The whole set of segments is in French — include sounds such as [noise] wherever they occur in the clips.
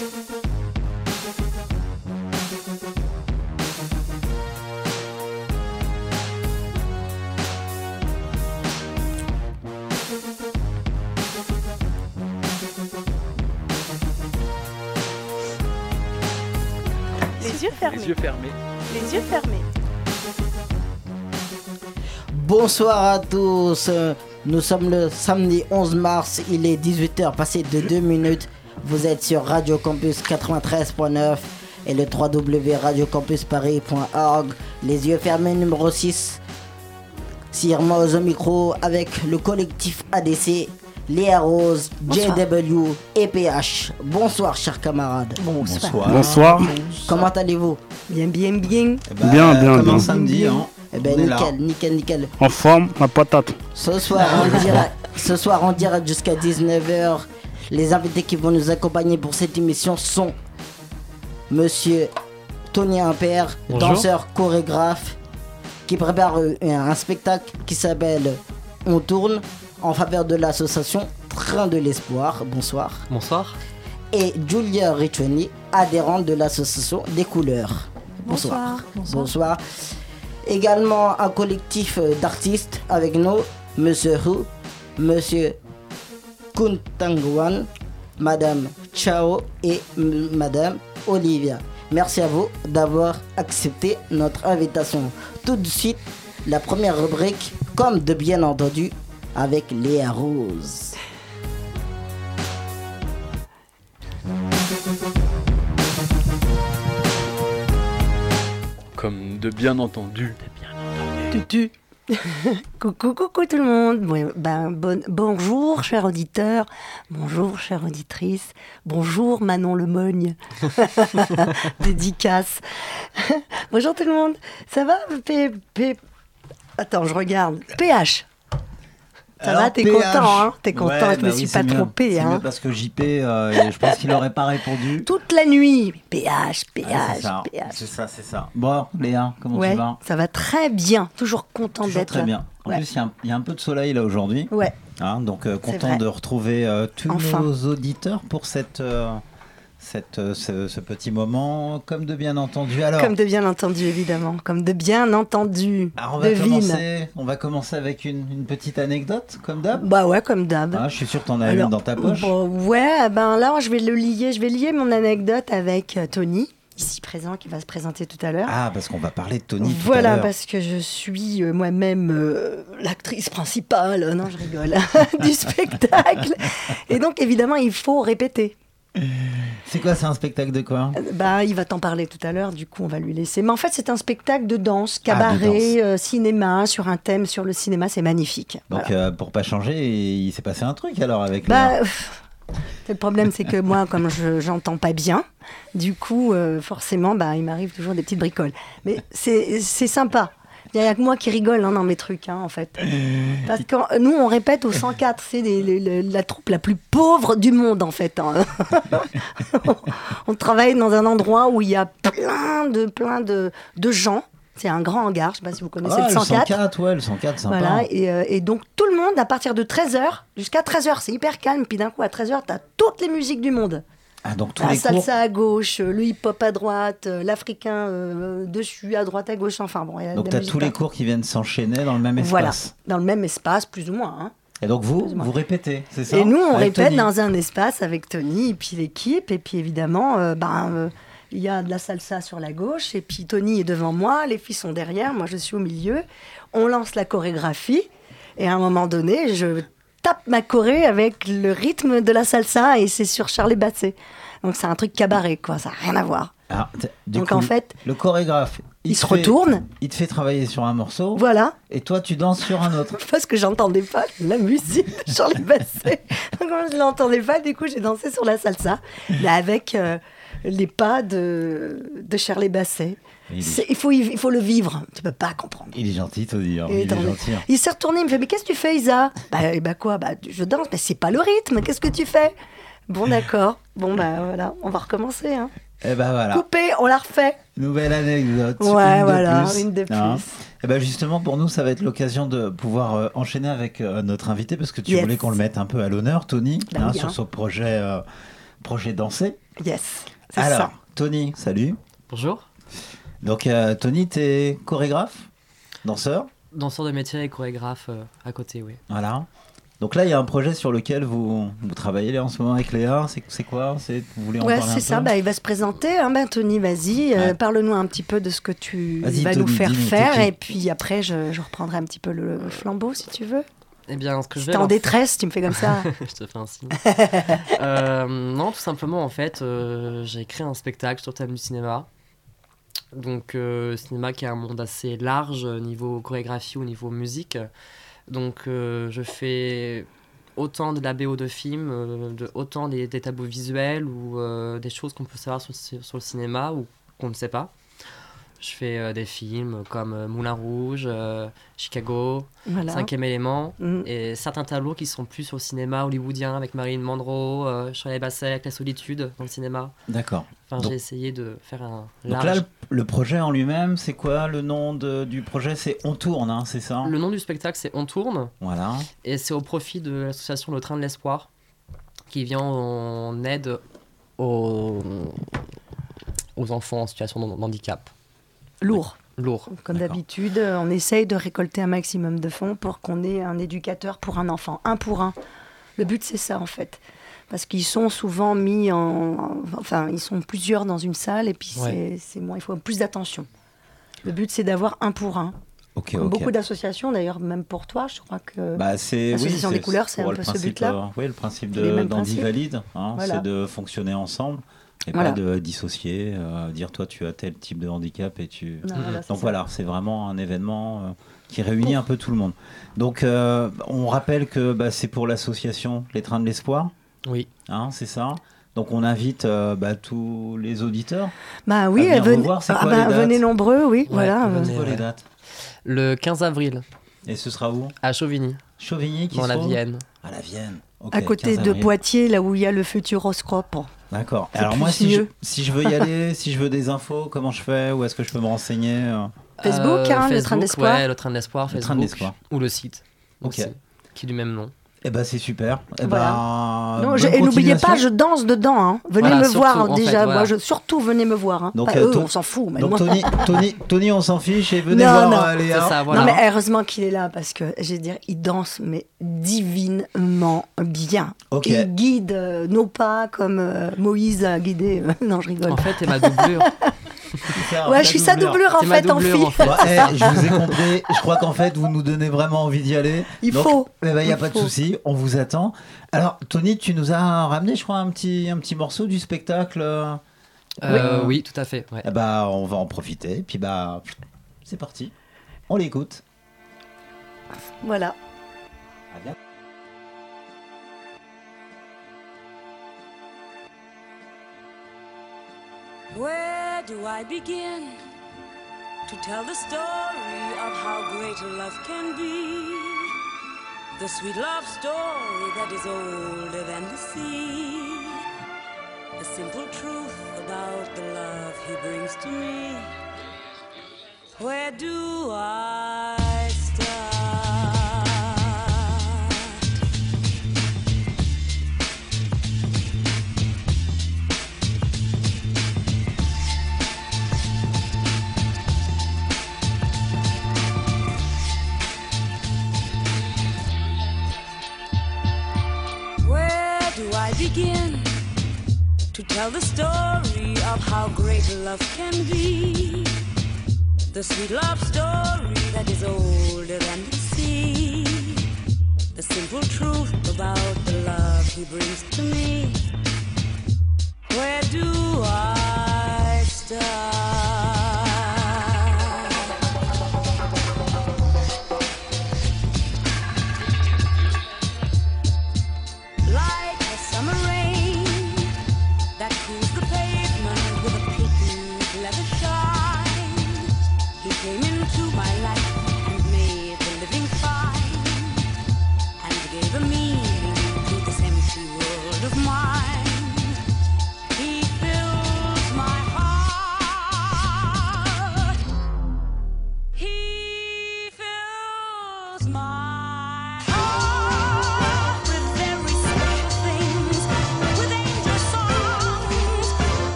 Les yeux fermés. Les yeux fermés. Les yeux fermés. Bonsoir à tous. Nous sommes le samedi 11 mars. Il est 18h passé de 2 minutes. Vous êtes sur Radio Campus 93.9 et le www.radiocampusparis.org. Les yeux fermés numéro 6. Sirmoz au micro avec le collectif ADC, Léa Rose, Bonsoir. JW et PH. Bonsoir chers camarades. Bonsoir. Bonsoir. Comment allez-vous? Bien, bien, bien. Eh ben, Bien, bien, bien. un samedi, hein. Eh ben là. nickel, nickel, nickel. En forme, la patate. Ce soir, direct, ce soir, en direct jusqu'à 19h, les invités qui vont nous accompagner pour cette émission sont Monsieur Tony Impair, Bonjour. danseur chorégraphe, qui prépare euh, un spectacle qui s'appelle On tourne en faveur de l'association Train de l'Espoir. Bonsoir. Bonsoir. Et Julia Riccioni, adhérente de l'association des couleurs. Bonsoir. Bonsoir. Bonsoir. Également un collectif euh, d'artistes avec nous, Monsieur Hu, Monsieur Kuntangwan, Madame Chao et Madame Olivia. Merci à vous d'avoir accepté notre invitation. Tout de suite, la première rubrique, comme de bien entendu, avec Léa Rose. Comme de bien entendu. Tutu. [laughs] coucou, coucou tout le monde. Bon, ben, bon- bonjour, chers auditeurs. Bonjour, chère auditrice. Bonjour, Manon Lemogne. [laughs] Dédicace. [laughs] bonjour tout le monde. Ça va P, P- Attends, je regarde. PH. Ça Alors, va, t'es PH. content, hein T'es content, Ouais, je bah me oui, suis pas mieux. C'est hein mieux parce que JP, euh, je pense qu'il aurait pas répondu. [laughs] Toute la nuit. PH, PH, PH. c'est ça, c'est ça. Bon, Léa, comment Ouais, tu vas? ça va très bien. Toujours content d'être très là. bien. En Ouais. plus, il y a un- il y, a un peu de soleil là aujourd'hui. Ouais. Hein, donc, euh, content de retrouver euh, tous Enfin. nos auditeurs pour cette, cette, euh, ce, ce petit moment, comme de bien entendu. Alors, Comme de bien entendu, évidemment. Comme de bien entendu. alors, on, va Devine. commencer, on va commencer avec une, une petite anecdote, comme d'hab. Bah ouais, comme d'hab. Ah, je suis sûr que tu en as Alors, une dans ta poche. bon, ouais, ben là, je vais le lier. Je vais lier mon anecdote avec euh, Tony, ici présent, qui va se présenter tout à l'heure. Ah, parce qu'on va parler de Tony tout voilà, parce que je suis euh, moi-même euh, l'actrice principale, non je rigole, [laughs] du spectacle. Et donc évidemment, il faut répéter. C'est quoi, c'est un spectacle de quoi Euh, Bah, il va t'en parler tout à l'heure, du coup, on va lui laisser. Mais en fait, c'est un spectacle de danse, Ah, de cabaret, danse. euh, cinéma, sur un thème sur le cinéma, c'est magnifique. Donc, Voilà. euh, pour pas changer, il s'est passé un truc alors avec Bah, le problème, c'est que [laughs] moi, comme je j'entends pas bien, du coup, euh, forcément, bah, il m'arrive toujours des petites bricoles. Mais c'est c'est sympa. Il n'y a que moi qui rigole hein, dans mes trucs, hein, en fait. Parce que euh, nous, on répète au 104, c'est la troupe la plus pauvre du monde, en fait. hein. [laughs] on travaille dans un endroit où il y a plein de, plein de, de gens. C'est un grand hangar, je ne sais pas si vous connaissez Ah, le 104. ouais, le 104, sympa. Voilà, et, euh, et donc tout le monde, à partir de 13h, jusqu'à 13h, c'est hyper calme, puis d'un coup, à 13h, tu as toutes les musiques du monde. Ah, donc tous La les cours. salsa à gauche, euh, le hip-hop à droite, euh, l'africain euh, dessus, à droite, à gauche, enfin bon. Donc tu as tous les cours qui viennent s'enchaîner dans le même espace. Voilà, dans le même espace, plus ou moins. hein. Et donc vous, vous répétez, c'est ça Et nous, on répète Tony. dans un espace avec Tony et puis l'équipe. Et puis évidemment, euh, ben, euh, il y a de la salsa sur la gauche. Et puis Tony est devant moi, les filles sont derrière, moi je suis au milieu. On lance la chorégraphie. Et à un moment donné, je tape ma choré avec le rythme de la salsa et c'est sur Charlie Basset. Donc c'est un truc cabaret, quoi, ça n'a rien à voir. Ah, du Donc coup, en fait, le chorégraphe, il se fait- retourne, il te fait travailler sur un morceau, voilà, et toi tu danses sur un autre. [laughs] parce que j'entendais pas la musique de Charlie Basset. [laughs] Donc je l'entendais pas, du coup j'ai dansé sur la salsa, mais avec euh, les pas de, de Charlie Basset. Il faut, il faut le vivre, tu peux pas comprendre. il est gentil, Tony. hein, Et Il est gentil. hein. Il s'est retourné, il me fait Mais qu'est-ce que tu fais, Isa? Bah, eh bah quoi? Bah, Je danse, mais c'est pas le rythme, qu'est-ce que tu fais? Bon, d'accord. Bon, bah voilà, on va recommencer. Hein. Et ben voilà, Coupé, on la refait. nouvelle anecdote. Ouais, une de voilà, plus. une de plus. Hein. Et ben justement, pour nous, ça va être l'occasion de pouvoir euh, enchaîner avec euh, notre invité, parce que tu Yes. voulais qu'on le mette un peu à l'honneur, Tony, Bah hein, sur son projet. euh, projet Danser. Yes, c'est Alors, ça. Tony, salut. Bonjour. Donc, euh, Tony, t'es chorégraphe, danseur. Danseur de métier et chorégraphe euh, à côté, oui. Voilà. Donc là, il y a un projet sur lequel vous, vous travaillez en ce moment avec Léa. C'est c'est quoi C'est Vous voulez en Ouais, parler un c'est ça. peu Bah, il va se présenter. Hein. Ben, Tony, vas-y, euh, Ouais. parle-nous un petit peu de ce que tu vas nous faire faire. qui Et puis après, je, je reprendrai un petit peu le flambeau, si tu veux. Eh bien, ce que je vais t'es en détresse, tu me fais comme ça. [laughs] je te fais un signe. [laughs] Euh, non, tout simplement, en fait, euh, j'ai créé un spectacle sur le thème du cinéma. Donc, euh, cinéma qui est un monde assez large euh, niveau chorégraphie ou niveau musique. Donc, euh, je fais autant de la BO de films, de, autant des, des tableaux visuels ou des choses qu'on peut savoir sur, sur le cinéma ou qu'on ne sait pas. Je fais euh, des films comme euh, Moulin Rouge, euh, Chicago, voilà. Cinquième élément, Mm. et certains tableaux qui sont plus sur le cinéma hollywoodien avec Marilyn Monroe, euh, Shirley Bassey avec La Solitude dans le cinéma. D'accord. Enfin, Donc- j'ai essayé de faire un Donc large. là, le, le projet en lui-même, c'est quoi Le nom de- du projet, c'est On tourne, hein, c'est ça? Le nom du spectacle, c'est On tourne, Voilà. et c'est au profit de l'association Le Train de l'Espoir, qui vient en aide aux, aux enfants en situation de handicap. Lourd. Lourd. Comme d'habitude, on essaye de récolter un maximum de fonds pour qu'on ait un éducateur pour un enfant, un pour un. Le but, c'est ça, en fait. Parce qu'ils sont souvent mis en. Enfin, ils sont plusieurs dans une salle et puis Ouais. c'est- moins. Il faut plus d'attention. Le but, c'est d'avoir un pour un. Ok, Comme ok. beaucoup d'associations, d'ailleurs, même pour toi, je crois que. Bah, c'est L'association oui, des couleurs, c'est un peu ce but-là. euh, oui, le principe d'Andy. Valide, hein, Voilà. c'est de fonctionner ensemble et Voilà. pas de dissocier, euh, dire toi tu as tel type de handicap et tu. Non, voilà, c'est Donc ça. voilà, c'est vraiment un événement euh, qui réunit un peu tout le monde. Donc euh, on rappelle que bah, c'est pour l'association Les Trains de l'Espoir, Oui. hein, c'est ça. Donc on invite euh, bah, tous les auditeurs. Bah oui, venir venez, voir, ah quoi bah, les venez nombreux, oui, voilà. venez. les ouais. dates Le 15 avril, Et ce sera où? À Chauvigny, Chauvigny qui dans se la Vienne. À la Vienne. À côté 15 de. Poitiers, là où il y a le Futuroscope. D'accord. Alors moi, si je, si je veux y aller, si je veux des infos, comment je fais Où est-ce que je peux me renseigner euh, Facebook, hein, le Train de l'Espoir. Ouais, le train de l'espoir, Le Facebook. Train de l'Espoir. Ou le site. Ok. aussi, qui est du même nom. Eh ben c'est super. Eh Voilà. ben, Non, je- et n'oubliez pas, je danse dedans. Hein. Venez Voilà, me surtout, voir en fait, déjà. voilà. Moi, je, surtout, venez me voir. Hein. Donc, Pas euh, eux, ton- on s'en fout. Mais Donc moi- Tony, [laughs] Tony, Tony, on s'en fiche et venez Non, voir non. euh, Léa. C'est ça, voilà. Non, mais heureusement qu'il est là parce que, je veux dire, il danse, mais divinement bien. Ok. Il guide euh, nos pas comme euh, Moïse a guidé. euh, [laughs] non, je rigole. En fait, t'es ma doublure. [laughs] Ouais, je suis sa doublure en fait, en doublure, fille. en eh, je vous ai [laughs] compris. Je crois qu'en fait, vous nous donnez vraiment envie d'y aller. Il Donc, faut. Eh ben, il n'y a Il pas de souci. On vous attend. Alors, Tony, tu nous as ramené, je crois, un petit, un petit morceau du spectacle. euh. Euh, Oui. oui, tout à fait. ouais. Eh ben, on va en profiter. Puis bah, c'est parti. On l'écoute. Voilà. À bientôt. Where do I begin to tell the story of how great love can be? The sweet love story that is older than the sea. The simple truth about the love he brings to me. Where do I to tell the story of how great love can be? The sweet love story that is older than the sea. The simple truth about the love he brings to me. Where do I start?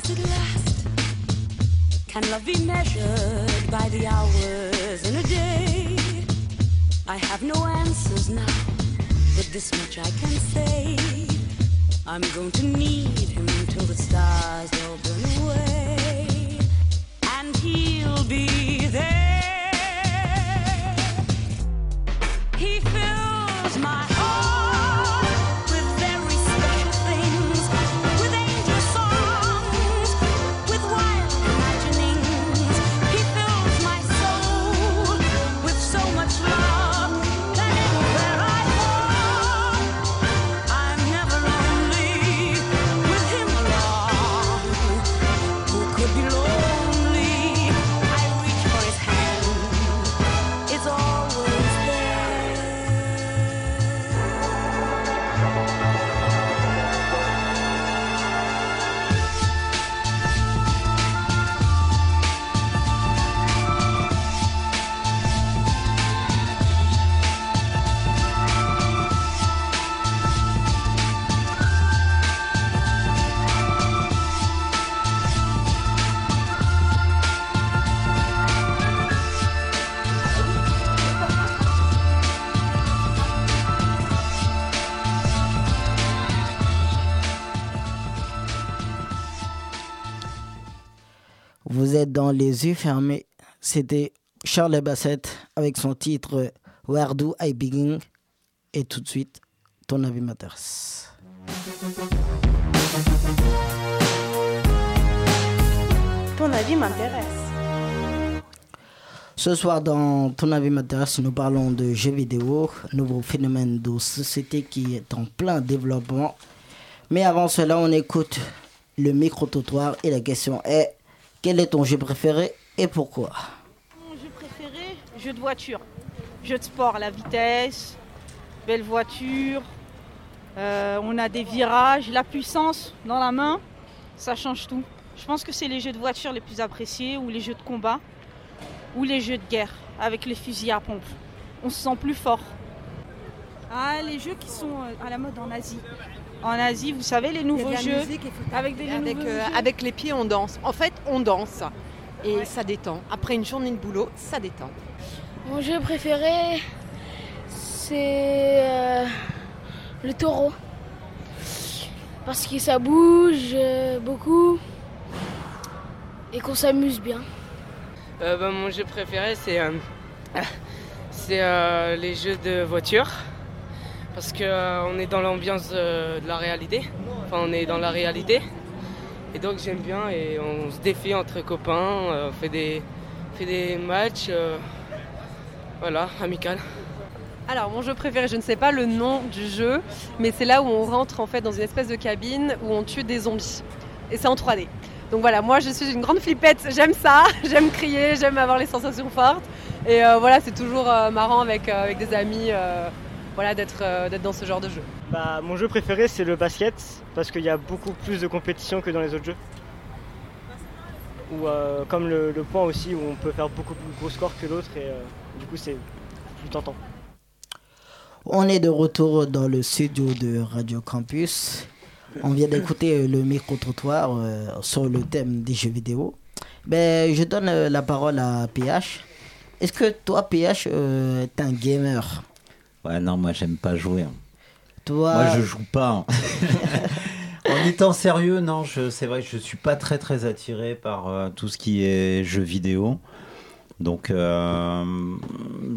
Does it last? Can love be measured by the hours in a day? I have no answers now, but this much I can say. I'm going to need him till the stars all burn away, and he'll be there. Les yeux fermés. C'était Charles Bassett avec son titre Where Do I Begin? Et tout de suite, ton avis m'intéresse. Ton avis m'intéresse. Ce soir, dans Ton avis m'intéresse, nous parlons de jeux vidéo, nouveau phénomène de société qui est en plein développement. Mais avant cela, on écoute le micro-trottoir et la question est quel est ton jeu préféré et pourquoi? Mon jeu préféré, jeu de voiture. Jeu de sport, la vitesse, belle voiture. euh, on a des virages, la puissance dans la main, ça change tout. Je pense que c'est les jeux de voiture les plus appréciés ou les jeux de combat ou les jeux de guerre avec les fusils à pompe. On se sent plus fort. Ah, les jeux qui sont euh, à la mode en Asie. En Asie, vous savez, les nouveaux jeux avec des Avec, nouveaux euh, jeux. avec les pieds, on danse. En fait, on danse. Et ça détend. Après une journée de boulot, ça détend. Mon jeu préféré, c'est euh, le taureau. Parce que ça bouge euh, beaucoup et qu'on s'amuse bien. Euh, bah, mon jeu préféré, c'est euh, [laughs] c'est euh, les jeux de voiture. Parce que euh, est dans l'ambiance de la réalité. Enfin, on est dans la réalité. Et donc, j'aime bien. Et on se défie entre copains. euh, on fait des, fait des matchs. euh, voilà, amical. Alors, mon jeu préféré, je ne sais pas le nom du jeu, mais c'est là où on rentre en fait dans une espèce de cabine où on tue des zombies. Et c'est en 3D. Donc voilà, moi je suis une grande flippette, j'aime ça, [laughs] j'aime crier, j'aime avoir les sensations fortes. Et voilà, c'est toujours marrant avec, avec des amis voilà, d'être euh, d'être dans ce genre de jeu. Bah, mon jeu préféré c'est le basket parce qu'il y a beaucoup plus de compétition que dans les autres jeux. Ou euh, comme le, le point aussi où on peut faire beaucoup plus gros score que l'autre et euh, du coup c'est plus tentant. On est de retour dans le studio de Radio Campus. On vient d'écouter le micro-trottoir euh, sur le thème des jeux vidéo. Ben, je donne la parole à PH. Est-ce que toi, PH, euh, t'es un gamer? Ouais, non, moi j'aime pas jouer. hein. Toi, Moi je joue pas. hein. [laughs] en étant sérieux, non, c'est vrai que je suis pas très très attiré par euh, tout ce qui est jeux vidéo. Donc euh,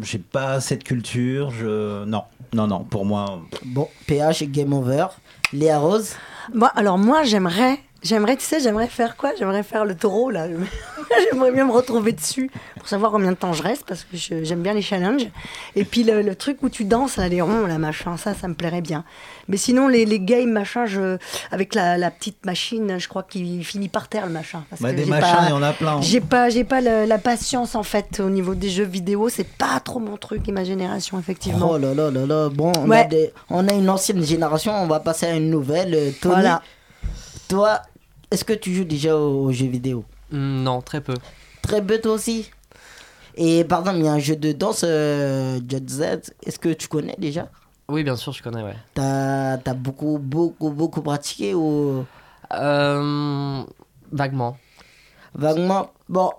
j'ai pas cette culture. Je... Non, non, non, pour moi. bon, PH, game over. Léa Rose, Bon, alors moi, j'aimerais, j'aimerais, tu sais, j'aimerais faire quoi? J'aimerais faire le taureau, là. [laughs] j'aimerais bien me retrouver dessus pour savoir combien de temps je reste, parce que j'aime bien les challenges. Et puis le, le truc où tu danses, là, les ronds, là, machin, ça, ça me plairait bien. Mais sinon, les, les games, machin, je, avec la, la petite machine, je crois qu'il finit par terre, le machin. Parce Bah, que des machins, il y en a plein. hein. J'ai pas, j'ai pas la patience, en fait, au niveau des jeux vidéo. C'est pas trop mon truc et ma génération, effectivement. oh là là là là, bon, on, a des- on a une ancienne génération, on va passer à une nouvelle. Euh, Tony, Voilà. toi, est-ce que tu joues déjà aux, aux jeux vidéo Hmm, Non, très peu. Très peu toi aussi. Et pardon, il y a un jeu de danse, euh, Jet Z. Est-ce que tu connais déjà Oui, bien sûr, je connais, ouais. T'as as beaucoup, beaucoup, beaucoup pratiqué ou... Euh, Vaguement. Vaguement, bon,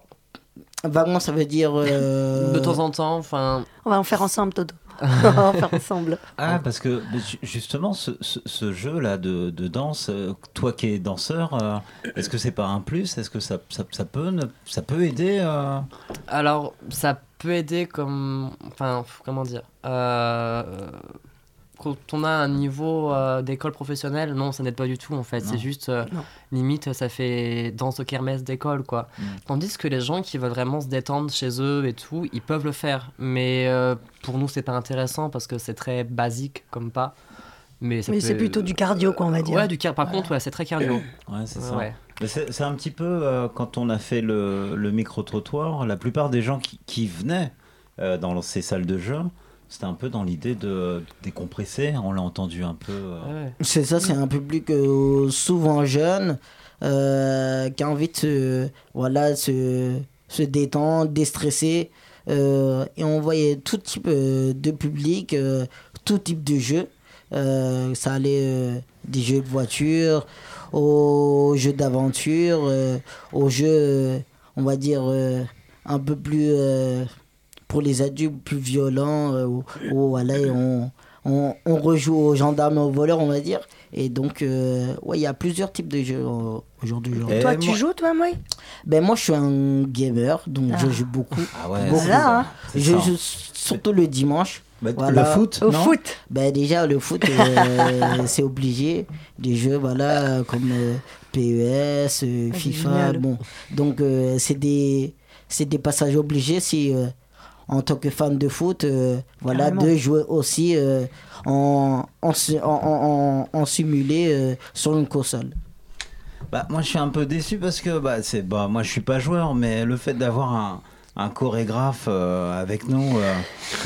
vaguement ça veut dire... euh, De temps en temps, enfin. On va en faire ensemble, Toto. [laughs] On va en faire ensemble. Ah, parce que justement, ce, ce- ce jeu-là de, de danse, euh, toi qui es danseur, euh, est-ce que c'est pas un plus? Est-ce que ça, ça, ça peut, ne- ça peut aider euh? Alors, ça peut aider comme. Enfin, comment dire Euh, Quand on a un niveau euh, d'école professionnelle, non, ça n'aide pas du tout en fait. C'est juste, euh, limite, ça fait danse au kermesse d'école quoi. Mm. Tandis que les gens qui veulent vraiment se détendre chez eux et tout, ils peuvent le faire. Mais euh, pour nous, c'est pas intéressant parce que c'est très basique comme pas. Mais, ça Mais peut- c'est plutôt du cardio, quoi, on va dire. Ouais, du car... par contre, ouais, c'est très cardio. Ouais, c'est ça. Ouais. C'est c'est un petit peu euh, quand on a fait le, le micro-trottoir, la plupart des gens qui, qui venaient euh, dans ces salles de jeu, c'était un peu dans l'idée de décompresser. On l'a entendu un peu. euh, Ouais. C'est ça, c'est un public euh, souvent jeune euh, qui a envie de se, voilà, se, se détendre, déstresser. euh, et on voyait tout type de public, euh, tout type de jeu. Euh, ça allait euh, des jeux de voiture, aux jeux d'aventure, euh, aux jeux, on va dire, euh, un peu plus euh, pour les adultes, plus violents, euh, où, où, voilà, et on, on, on rejoue aux gendarmes et aux voleurs, on va dire. Et donc, euh, ouais, il y a plusieurs types de jeux euh, aujourd'hui. Et Toi, tu moi- joues, toi, moi Ben, moi, je suis un gamer, donc Ah. je joue beaucoup. Ah ouais, Beaucoup. ça. hein. Je ça. joue surtout le dimanche. Bah, Voilà. Le foot Au non? foot Ben, déjà, le foot, euh, [laughs] c'est obligé. Des jeux, voilà, comme euh, PES, euh, Ah, FIFA. Bon. Donc, euh, c'est des, c'est des passages obligés si, euh, en tant que fan de foot, euh, voilà, Carrément. de jouer aussi euh, en, en, en, en, simulé euh, sur une console. Bah, moi, je suis un peu déçu parce que bah, c'est, bah, moi, je suis pas joueur, mais le fait d'avoir un, un chorégraphe euh, avec nous, euh,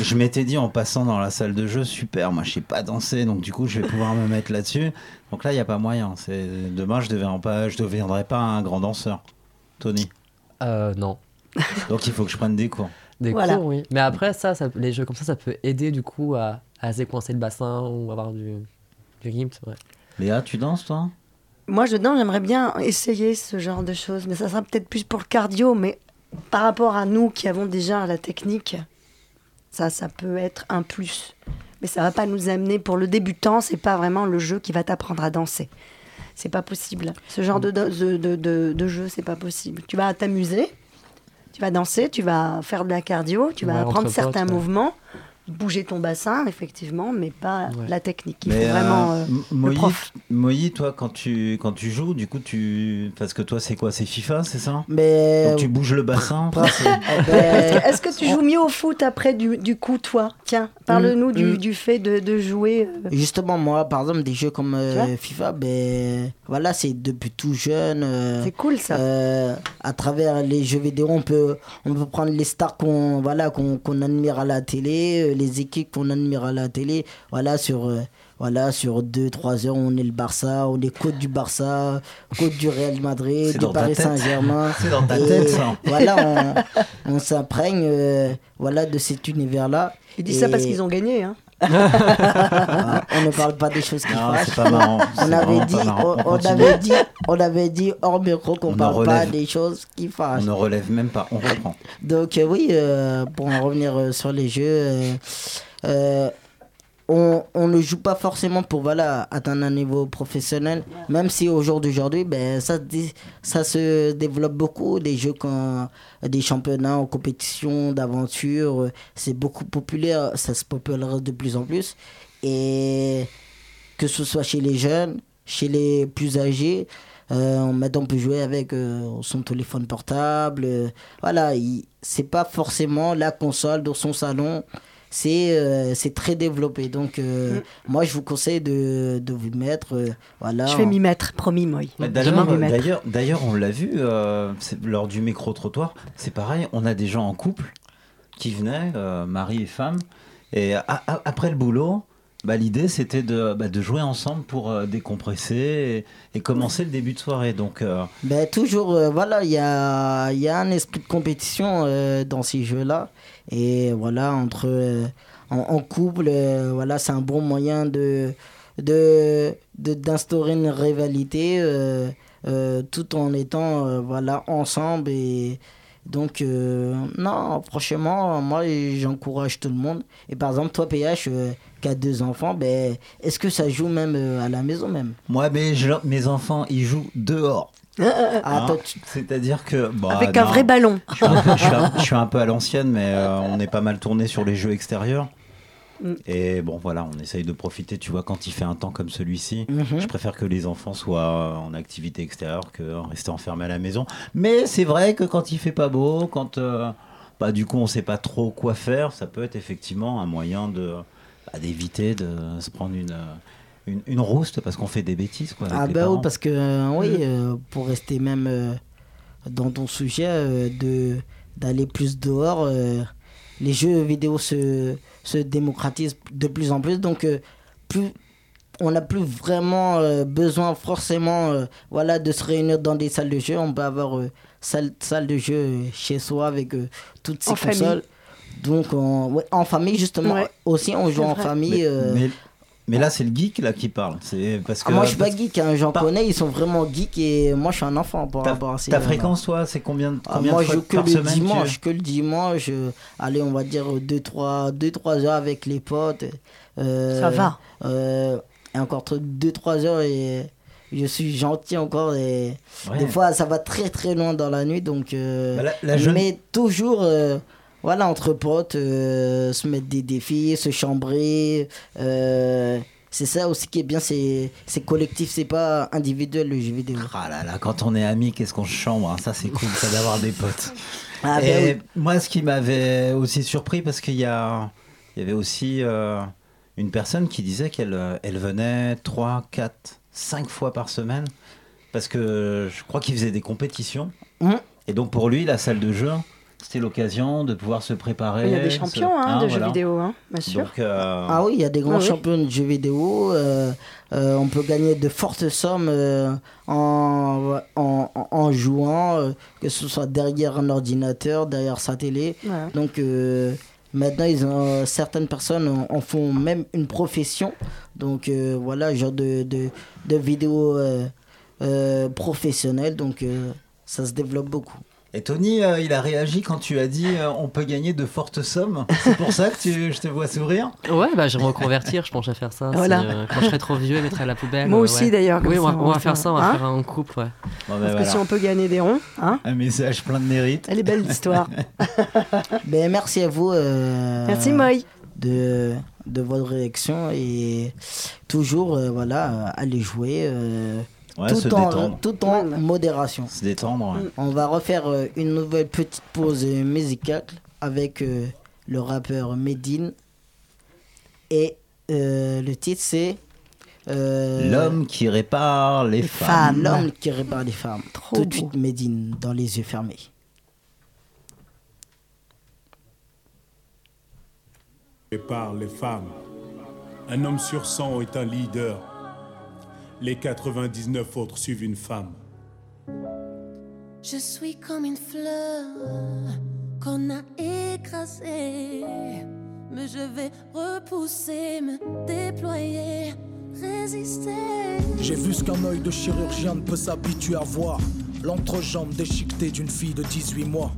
je m'étais dit en passant dans la salle de jeu, super, moi, je sais pas danser, donc du coup, je vais pouvoir me mettre là-dessus. Donc là, il n'y a pas moyen. C'est, demain, je ne deviendrai pas, je deviendrai pas un grand danseur. Tony. Euh, non. Donc, il faut que je prenne des cours. Des Voilà. cours, oui. Mais après, ça, ça, les jeux comme ça, ça peut aider du coup à, à séquencer le bassin ou avoir du, du rythme, c'est vrai. Léa, tu danses, toi? Moi, je danse, j'aimerais bien essayer ce genre de choses, mais ça sera peut-être plus pour le cardio. Mais par rapport à nous qui avons déjà la technique, ça, ça peut être un plus. Mais ça va pas nous amener pour le débutant. C'est pas vraiment le jeu qui va t'apprendre à danser. C'est pas possible. Ce genre de, de, de, de- de jeu, c'est pas possible. Tu vas t'amuser, tu vas danser, tu vas faire de la cardio, tu vas apprendre certains mouvements, bouger ton bassin, effectivement, mais pas Ouais. la technique. Il Mais, faut vraiment euh, euh, le prof. Moïse, toi, quand tu, quand tu joues, du coup, tu. Parce que toi, c'est quoi? C'est FIFA, c'est ça? Mais Donc tu bouges le bassin [laughs] ben, [laughs] Est-ce que- tu joues mieux au foot après du, du coup, toi? Tiens, parle-nous Mm, du, mm. du fait de, de jouer. euh, Justement, moi, par exemple, des jeux comme euh, FIFA, ben, voilà, c'est depuis tout jeune. euh, C'est cool ça. euh, à travers les jeux vidéo, on peut, on peut prendre les stars qu'on voilà, qu'on qu'on admire à la télé, euh, les équipes qu'on admire à la télé. Voilà, sur, euh, voilà, sur 2-3 heures, on est le Barça, on est côte du Barça, côte du Real Madrid, du Paris. Saint-Germain. [laughs] C'est dans ta Et tête, ça. Voilà, on, on s'imprègne euh, voilà, de cet univers-là. Ils disent ça parce qu'ils ont gagné. Hein. Ah, on ne parle pas des choses qui Non, fâchent. c'est pas marrant. On avait, dit, on, on avait dit, on avait dit hors micro qu'on On en parle pas des choses qui On fâchent. ne relève même pas, on reprend. Donc euh, oui, euh, pour en revenir euh, sur les jeux, euh, on, on ne joue pas forcément pour voilà, atteindre un niveau professionnel, même si au jour d'aujourd'hui, ben, ça, ça se développe beaucoup, des jeux quand, des championnats en compétition, d'aventure, euh, c'est beaucoup populaire, ça se popularise de plus en plus. Et que ce soit chez les jeunes, chez les plus âgés, euh, maintenant on peut jouer avec euh, son téléphone portable. euh, voilà, il- c'est pas forcément la console dans son salon. C'est euh, c'est très développé. Donc, euh, moi, je vous conseille de, de vous mettre. euh, voilà, Je vais m'y mettre, promis, moi. Bah, D'ailleurs, on l'a vu euh, lors du micro-trottoir. C'est pareil, on a des gens en couple qui venaient, euh, mari et femme. Et a- a- après le boulot, bah, l'idée c'était de, bah, de jouer ensemble pour euh, décompresser et, et commencer le début de soirée. Donc, euh, Ben, toujours, euh, voilà, il y a, il y a un esprit de compétition euh, dans ces jeux-là. Et voilà, entre, euh, en, couple, euh, voilà, c'est un bon moyen de, de, de- d'instaurer une rivalité. euh, tout en étant voilà, ensemble. Et donc, non, franchement, moi, j'encourage tout le monde. Et par exemple, toi, PH, qui a deux enfants, ben, est-ce que ça joue même à la maison même? Moi, je- mes enfants, ils jouent dehors. Ah, Hein C'est-à-dire que. bah, Avec un non. vrai ballon. Je suis, un peu, je suis un- je suis un peu à l'ancienne, mais euh, [laughs] on est pas mal tourné sur les jeux extérieurs. Mm. Et bon, voilà, on essaye de profiter. Tu vois, quand il fait un temps comme celui-ci, Mhm. je préfère que les enfants soient en activité extérieure que rester enfermés à la maison. Mais c'est vrai que quand il fait pas beau, quand euh, bah, du coup on sait pas trop quoi faire, ça peut être effectivement un moyen de bah, d'éviter de se prendre une, euh, une, une rouste parce qu'on fait des bêtises. Quoi, avec Ah bah oui, parce que euh, oui, [laughs] euh, pour rester même euh, dans ton sujet, euh, de d'aller plus dehors, euh, les jeux vidéo se, se démocratisent de plus en plus, donc euh, plus on n'a plus vraiment euh, besoin forcément euh, voilà, de se réunir dans des salles de jeu. On peut avoir euh, salle, salle de jeu chez soi avec euh, toutes ces En famille. consoles. Donc on- ouais, en famille justement Ouais. aussi on joue en famille. Mais, euh, mais, mais là, c'est le geek là qui parle. C'est parce ah, que moi, je suis pas geek, hein, j'en Par- connais, ils sont vraiment geeks et moi, je suis un enfant par rapport à ces ta fréquence, toi, c'est combien, Ah, combien moi, de je joue que par le semaine tu- dimanche, que le dimanche. euh, allez, on va dire 2-3 heures avec les potes. euh, Ça va. euh, et encore 2-3 heures et je suis gentil encore. Et Ouais. Des fois, ça va très très loin dans la nuit. Donc, euh, Bah, la- la jeune- Mais toujours, euh, voilà, entre potes, euh, se mettre des défis, se chambrer. euh, c'est ça aussi qui est bien, c'est c'est collectif, c'est pas individuel le jeu vidéo. Ah là là, quand on est amis, qu'est-ce qu'on chambre hein. Ça, c'est cool, ça d'avoir des potes. Ah, bah Et oui. moi, ce qui m'avait aussi surpris, parce qu'il y, a, il y avait aussi euh, une personne qui disait qu'elle elle venait 3, 4, 5 fois par semaine, parce que je crois qu'il faisait des compétitions. Mhm. Et donc, pour lui, la salle de jeu, c'était l'occasion de pouvoir se préparer. Il y a des champions hein, hein, de voilà. jeux vidéo, hein, bien sûr. Donc, euh, Ah oui, il y a des grands Ah oui. champions de jeux vidéo. euh, euh, on peut gagner de fortes sommes euh, en, en, en- jouant, euh, que ce soit derrière un ordinateur, derrière sa télé. Voilà. Donc euh, maintenant, ils ont, certaines personnes en, en font même une profession. Donc euh, voilà, genre de, de, de vidéos euh, euh, professionnelles. Donc euh, ça se développe beaucoup. Et Tony, euh, il a réagi quand tu as dit euh, on peut gagner de fortes sommes. C'est pour ça que tu- je te vois sourire. Ouais, bah je vais me reconvertir, je pense à faire ça. Voilà. Euh, quand je serai trop vieux, je mettrai à la poubelle. Moi aussi, ouais. d'ailleurs, Oui, on va, on faire ça, on va hein faire un couple, ouais. Bon, ben Parce voilà. que si on peut gagner des ronds, hein, Un message plein de mérite. elle est belle l'histoire. [laughs] Ben, merci à vous. euh, Merci Moi. de, de votre réaction et toujours euh, voilà aller jouer euh, Ouais, tout, se en, détendre. tout en modération. Se détendre. ouais. On va refaire euh, une nouvelle petite pause euh, musicale avec euh, le rappeur Medine et euh, le titre c'est euh, L'homme qui répare les femmes. L'homme qui répare les femmes. Trop Tout de suite Medine dans les yeux fermés. Et par les femmes. Un homme sur 100 est un leader. Les 99 autres suivent une femme. Je suis comme une fleur qu'on a écrasée. Mais je vais repousser, me déployer, résister. J'ai vu ce qu'un œil de chirurgien ne peut s'habituer à voir. L'entrejambe déchiquetée d'une fille de 18 mois.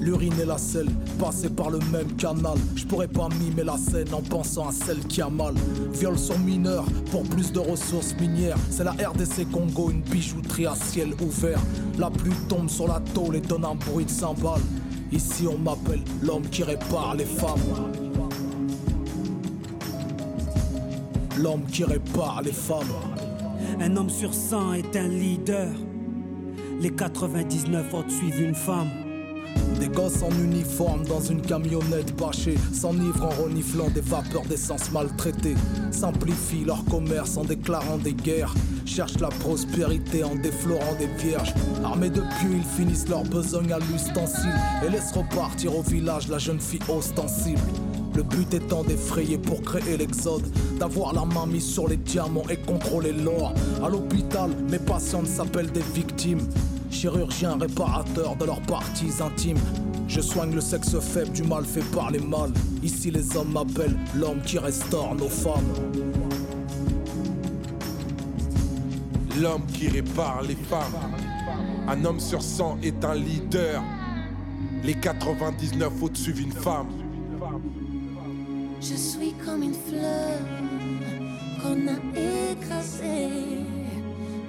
L'urine et la selle passées par le même canal. Je pourrais pas mimer la scène en pensant à celle qui a mal. Viol son mineur pour plus de ressources minières. C'est la RDC Congo, une bijouterie à ciel ouvert. La pluie tombe sur la tôle et donne un bruit de cymbales. Ici on m'appelle l'homme qui répare les femmes. L'homme qui répare les femmes. Un homme sur 100 est un leader. Les 99 autres suivent une femme. Des gosses en uniforme dans une camionnette bâchée S'enivrent en reniflant des vapeurs d'essence maltraitées Simplifient leur commerce en déclarant des guerres Cherchent la prospérité en déflorant des vierges Armés de pieux, ils finissent leur besogne à l'ustensile Et laissent repartir au village la jeune fille ostensible le but étant d'effrayer pour créer l'exode, d'avoir la main mise sur les diamants et contrôler l'or. À l'hôpital, mes patientes s'appellent des victimes. Chirurgiens réparateurs de leurs parties intimes. Je soigne le sexe faible du mal fait par les mâles. Ici, les hommes m'appellent l'homme qui restaure nos femmes. l'homme qui répare les femmes. Un homme sur 100 est un leader. Les 99 au-dessus d'une femme. Je suis comme une fleur qu'on a écrasée.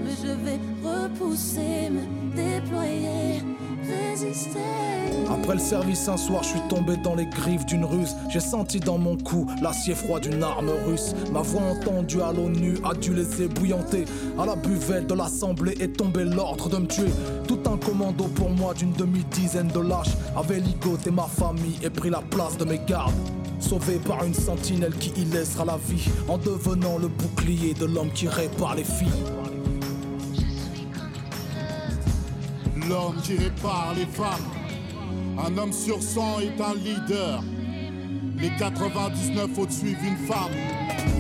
Mais je vais repousser, me déployer, résister. Après le service un soir, je suis tombé dans les griffes d'une ruse. J'ai senti dans mon cou l'acier froid d'une arme russe. Ma voix entendue à l'ONU a dû les ébouillanter. À la buvette de l'assemblée est tombé l'ordre de me tuer. Tout un commando pour moi d'une demi-dizaine de lâches avait ligoté ma famille et pris la place de mes gardes. Sauvé par une sentinelle qui y laissera la vie en devenant le bouclier de l'homme qui répare les filles. L'homme qui répare les femmes. Un homme sur 100 est un leader. Les 99 au-dessus d'une femme.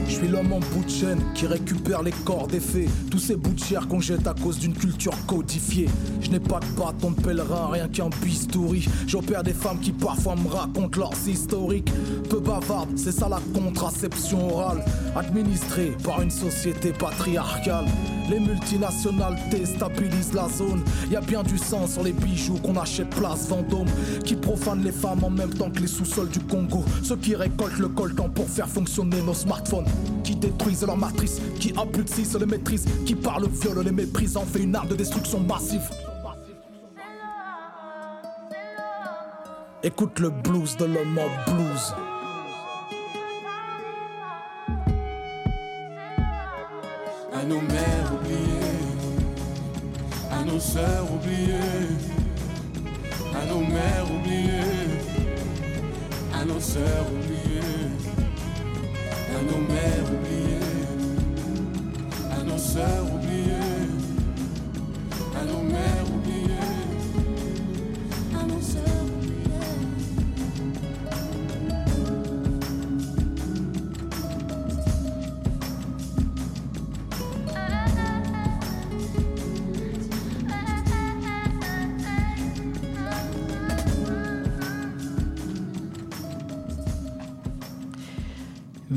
Je suis l'homme en bout de chaîne qui récupère les corps des faits. Tous ces bouts de chair qu'on jette à cause d'une culture codifiée. Je n'ai pas de bâton de pèlerin, rien qu'un bistouri. J'opère des femmes qui parfois me racontent leurs historiques. Peu bavardes, c'est ça la contraception orale. Administrée par une société patriarcale. Les multinationales déstabilisent la zone. Y a bien du sang sur les bijoux qu'on achète place Vendôme. Qui profanent les femmes en même temps que les sous-sols du Congo. Ceux qui récoltent le coltan pour faire fonctionner nos smartphones. Qui détruisent leur matrice, qui impulsissent les maîtrises, qui par le viol les méprisent, en fait une arme de destruction massive. Écoute le blues de l'homme en blues. À nos mères oubliées, à nos sœurs oubliées, à nos mères oubliées, nos sœurs oubliées, à nos mères oubliées, à nos sœurs oubliées,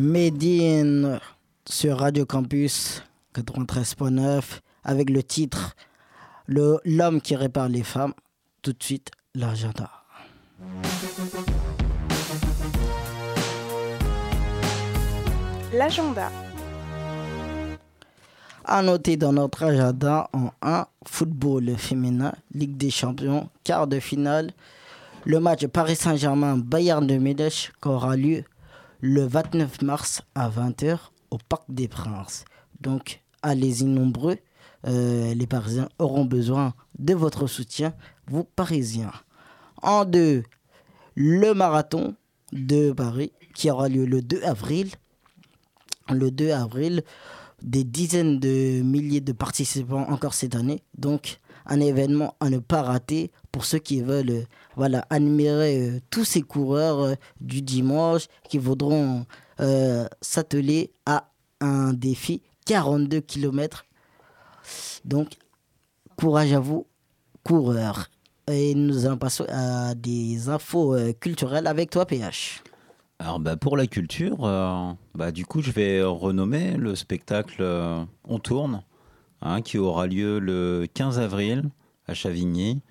Medine sur Radio Campus 93.9 avec le titre Le L'homme qui répare les femmes. Tout de suite, l'agenda. L'agenda. À noter dans notre agenda en 1, football féminin, Ligue des Champions, quart de finale, le match Paris Saint-Germain-Bayern de Munich qui aura lieu le 29 mars à 20h au Parc des Princes. Donc, allez-y nombreux. Euh, les Parisiens auront besoin de votre soutien, vous Parisiens. En deux, le marathon de Paris qui aura lieu le 2 avril. Le 2 avril, des dizaines de milliers de participants encore cette année. Donc, un événement à ne pas rater pour ceux qui veulent euh, voilà, admirer euh, tous ces coureurs euh, du dimanche qui voudront s'atteler à un défi 42 km. Donc, courage à vous, coureurs. Et nous allons passer à des infos culturelles avec toi, PH. Alors bah, pour la culture, bah, du coup je vais renommer le spectacle On tourne, hein, qui aura lieu le 15 avril à Chavigny.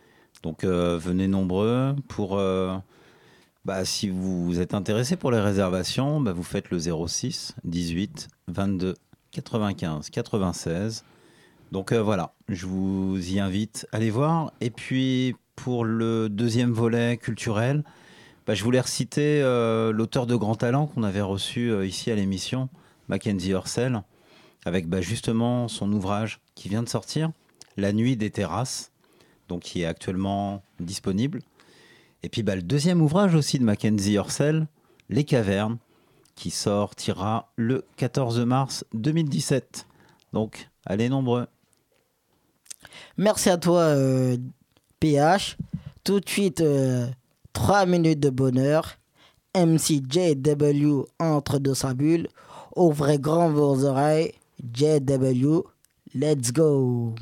Donc euh, venez nombreux pour... euh, bah, si vous êtes intéressé pour les réservations, bah, vous faites le 06 18 22 95 96. Donc euh, voilà, je vous y invite à aller voir. Et puis pour le deuxième volet culturel, bah, je voulais reciter l'auteur de Grand Talent qu'on avait reçu ici à l'émission, Mackenzie Orsel, avec justement son ouvrage qui vient de sortir, La nuit des terrasses, donc qui est actuellement disponible. Et puis bah, le deuxième ouvrage aussi de Mackenzie Orsel, Les cavernes, qui sortira le 14 mars 2017. Donc allez nombreux. Merci à toi, euh, PH. Tout de suite, 3 minutes de bonheur. MCJW entre dans sa bulle. Ouvrez grand vos oreilles. JW, let's go.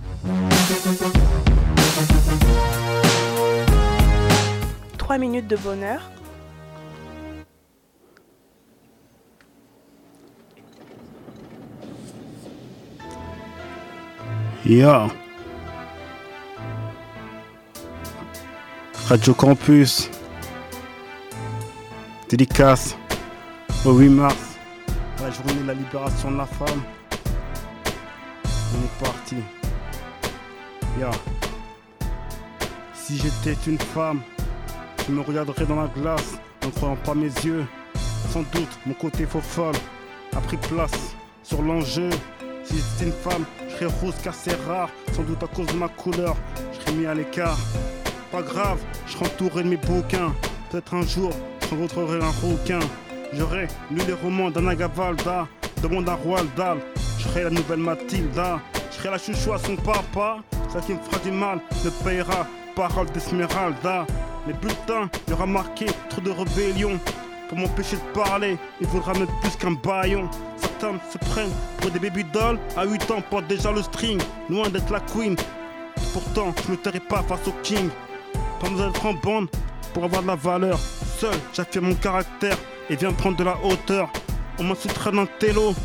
Trois minutes de bonheur. Yo. Radio Campus. Dédicace au 8 mars, la journée de la libération de la femme. On est parti. Yo. Si j'étais une femme, je me regarderais dans la glace en croyant pas mes yeux. Sans doute, mon côté faux folle a pris place sur l'enjeu. Si j'étais une femme, je serais rose car c'est rare. Sans doute à cause de ma couleur, je serais mis à l'écart. Pas grave, je serai entouré de mes bouquins. Peut-être un jour, je rencontrerai un rouquin. J'aurais lu les romans d'Anaga Valda, de mon Roald Dahl. Je la nouvelle Mathilda. Je la chouchou à son papa. Ça qui me fera du mal ne payera parole d'Esmeralda. Les bulletins, il y aura marqué trop de rébellion. Pour m'empêcher de parler, il faudra mettre plus qu'un baillon. Certains se prennent pour des baby dolls. À 8 ans, portent déjà le string, loin d'être la queen. Pourtant, je ne me tairai pas face au king. Pas besoin d'être en bande pour avoir de la valeur. Seul, j'affirme mon caractère et viens prendre de la hauteur. On m'insultera d'un télo,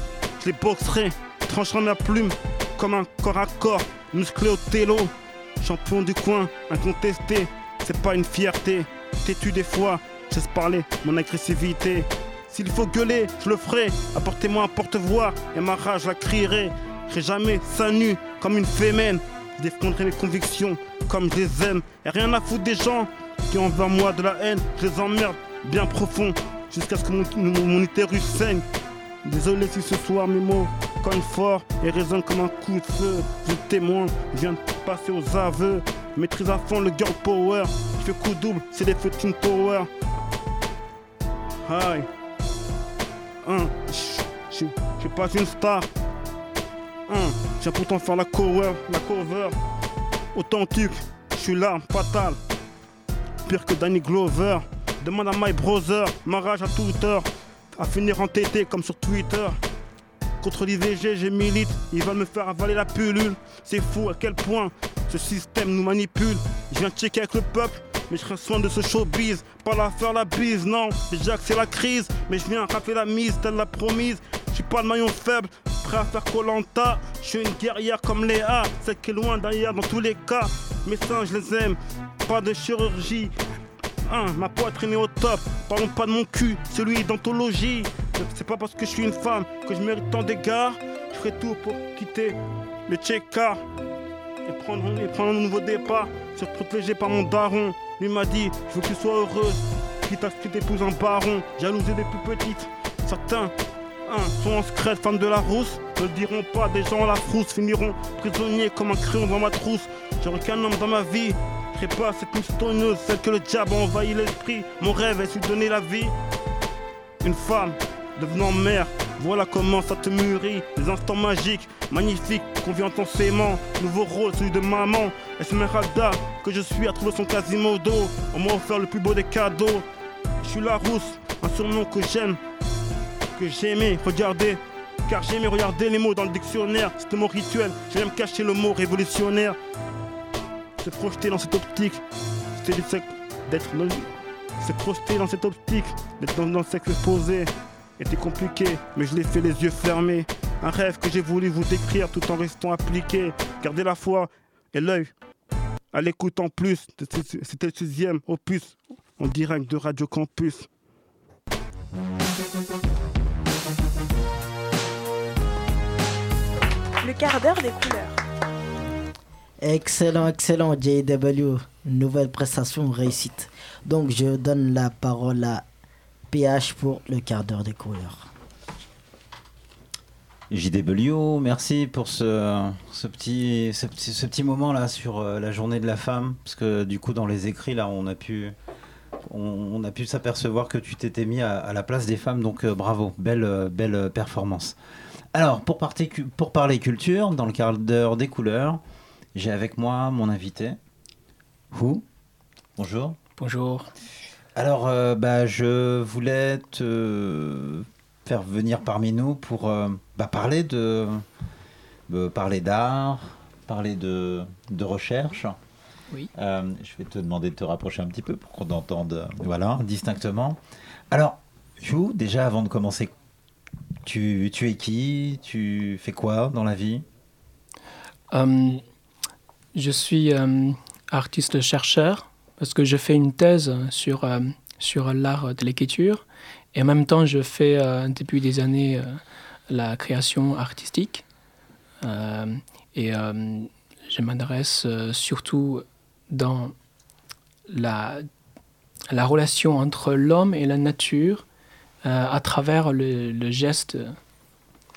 je les boxerai, trancherai ma plume comme un corps à corps, musclé au télo. Champion du coin, incontesté, c'est pas une fierté. Têtu des fois, j'ose parler mon agressivité? S'il faut gueuler, je le ferai. Apportez-moi un porte-voix et ma rage la crierai. Serai jamais seins nu comme une fémène. Je défendrai mes convictions comme je les aime. Et rien à foutre des gens qui ont envers moi de la haine. Je les emmerde bien profond jusqu'à ce que mon, mon, mon utérus saigne. Désolé si ce soir mes mots cognent fort et résonnent comme un coup de feu. Je témoin, je viens de passer aux aveux. Maîtrise à fond le girl power. Je fais coup double, c'est des team power. Aïe. Hein, je je- je pas une star. Hein, j'ai pourtant faire la cover, la cover. Authentique, je suis là, fatal. Pire que Danny Glover. Demande à My Brother, ma rage à toute heure. À finir en TT comme sur Twitter. Contre l'IVG, j'ai milite, ils veulent me faire avaler la pilule. C'est fou à quel point ce système nous manipule. Je viens checker avec le peuple, mais je soin de ce showbiz. Pas la faire la bise, non. Déjà que c'est la crise, mais je viens rappeler la mise, telle la promise. Je suis pas le maillon faible, prêt à faire Colanta. Je suis une guerrière comme Léa, celle qui est loin derrière dans tous les cas. Mes seins, je les aime, pas de chirurgie. Hein, ma poitrine est au top, parlons pas de mon cul, celui d'anthologie. C'est pas parce que je suis une femme que je mérite tant d'égards. Je ferai tout pour quitter le Tchéka et prendre, un nouveau départ. Se protéger par mon daron. Lui m'a dit, je veux que tu sois heureuse, quitte à ce que t'épouses un baron? Jalousée des plus petites. Certains hein, sont en secret, femmes de la rousse. Ne le diront pas, des gens à la frousse finiront prisonniers comme un crayon dans ma trousse. J'aurai qu'un homme dans ma vie. Serai pas cette moustonneuse, celle que le diable a envahi l'esprit. Mon rêve est de donner la vie. Une femme devenant mère, voilà comment ça te mûrit. Des instants magiques, magnifiques, qu'on vit intensément. Nouveau rôle, celui de maman. Esmeralda, que je suis à trouver son Quasimodo. On m'a offert le plus beau des cadeaux. Je suis la rousse, un surnom que j'aime, que j'aimais regarder. Car j'aimais regarder les mots dans le dictionnaire. C'était mon rituel, j'aime cacher le mot révolutionnaire. Se projeter dans cette optique, c'était d'être se projeter dans cette optique, d'être dans, le sexe exposé était compliqué, mais je l'ai fait les yeux fermés. Un rêve que j'ai voulu vous décrire tout en restant appliqué. Gardez la foi et l'œil à l'écoute en plus. C'était le sixième opus en direct de Radio Campus. Le quart d'heure des couleurs. Excellent, excellent, JW. Nouvelle prestation réussite. Donc, je donne la parole à PH pour le quart d'heure des couleurs. JW, merci pour ce, ce petit, ce, petit, ce petit moment là sur euh, la journée de la femme, parce que du coup dans les écrits là on a pu, on, on a pu s'apercevoir que tu t'étais mis à, à la place des femmes, donc euh, bravo, belle, euh, belle performance. Alors pour parler culture, dans le quart d'heure des couleurs, j'ai avec moi mon invité, Who? Bonjour. Bonjour. Alors, euh, bah, je voulais te faire venir parmi nous pour euh, bah, parler de euh, parler d'art, parler de, de recherche. Oui. Euh, je vais te demander de te rapprocher un petit peu pour qu'on t'entende voilà, distinctement. Alors, Jou, déjà avant de commencer, tu, tu es qui? Tu fais quoi dans la vie? Je suis artiste-chercheur parce que je fais une thèse sur, euh, sur l'art de l'écriture et en même temps je fais euh, depuis des années euh, la création artistique et je m'adresse surtout dans la, la relation entre l'homme et la nature à travers le, geste.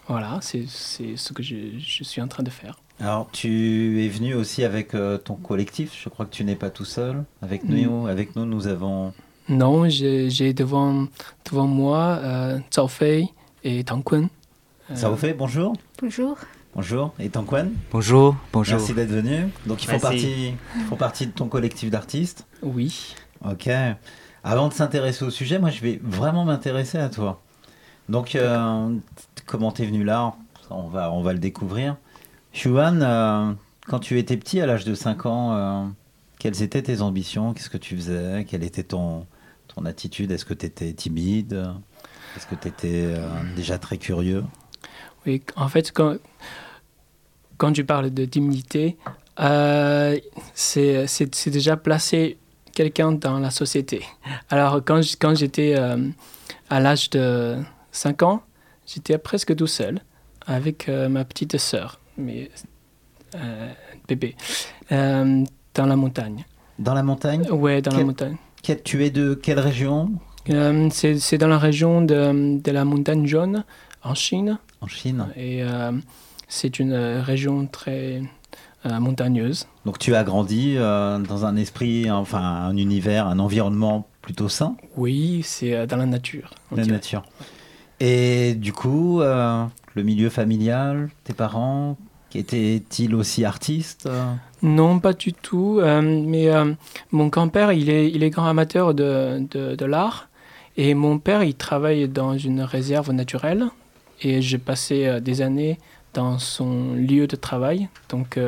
Voilà, c'est ce que je suis en train de faire. Alors, tu es venu aussi avec euh, ton collectif. Je crois que tu n'es pas tout seul. Avec Mm. nous, avec nous, nous avons. Non, j'ai devant, devant moi euh, Zhao Fei et Tang Kun. Euh, Ça vous fait bonjour Bonjour. Bonjour. Et Tankwan Bonjour, bonjour. Merci d'être venu. Donc, ils font, Merci. partie, ils font partie de ton collectif d'artistes Oui. Ok. Avant de s'intéresser au sujet, moi, je vais vraiment m'intéresser à toi. Donc, euh, comment t'es venu là? On va, on va le découvrir. Xuan, euh, quand tu étais petit, à l'âge de 5 ans, euh, quelles étaient tes ambitions? Qu'est-ce que tu faisais? Quelle était ton, ton attitude? Est-ce que tu étais timide? Est-ce que tu étais déjà très curieux? Oui, en fait, quand, quand tu parles de timidité, euh, c'est déjà placer quelqu'un dans la société. Alors, quand, quand j'étais euh, à l'âge de 5 ans, j'étais presque tout seul avec euh, ma petite sœur, mais euh, bébé, euh, dans la montagne. Dans la montagne? Ouais, dans la montagne. quel- tu es de quelle région? Euh, c'est dans la région de, de la montagne jaune, en Chine. En Chine. Et euh, c'est une euh, région très montagneuse. Donc, tu as grandi dans un esprit, enfin, un univers, un environnement plutôt sain? Oui, c'est dans la nature. La dirait. nature. Et du coup, le milieu familial, tes parents, étaient-ils aussi artistes euh Non, pas du tout. euh, mais euh, mon grand-père, il est, grand amateur de, l'art. Et mon père, il travaille dans une réserve naturelle. Et j'ai passé euh, des années dans son lieu de travail. Donc,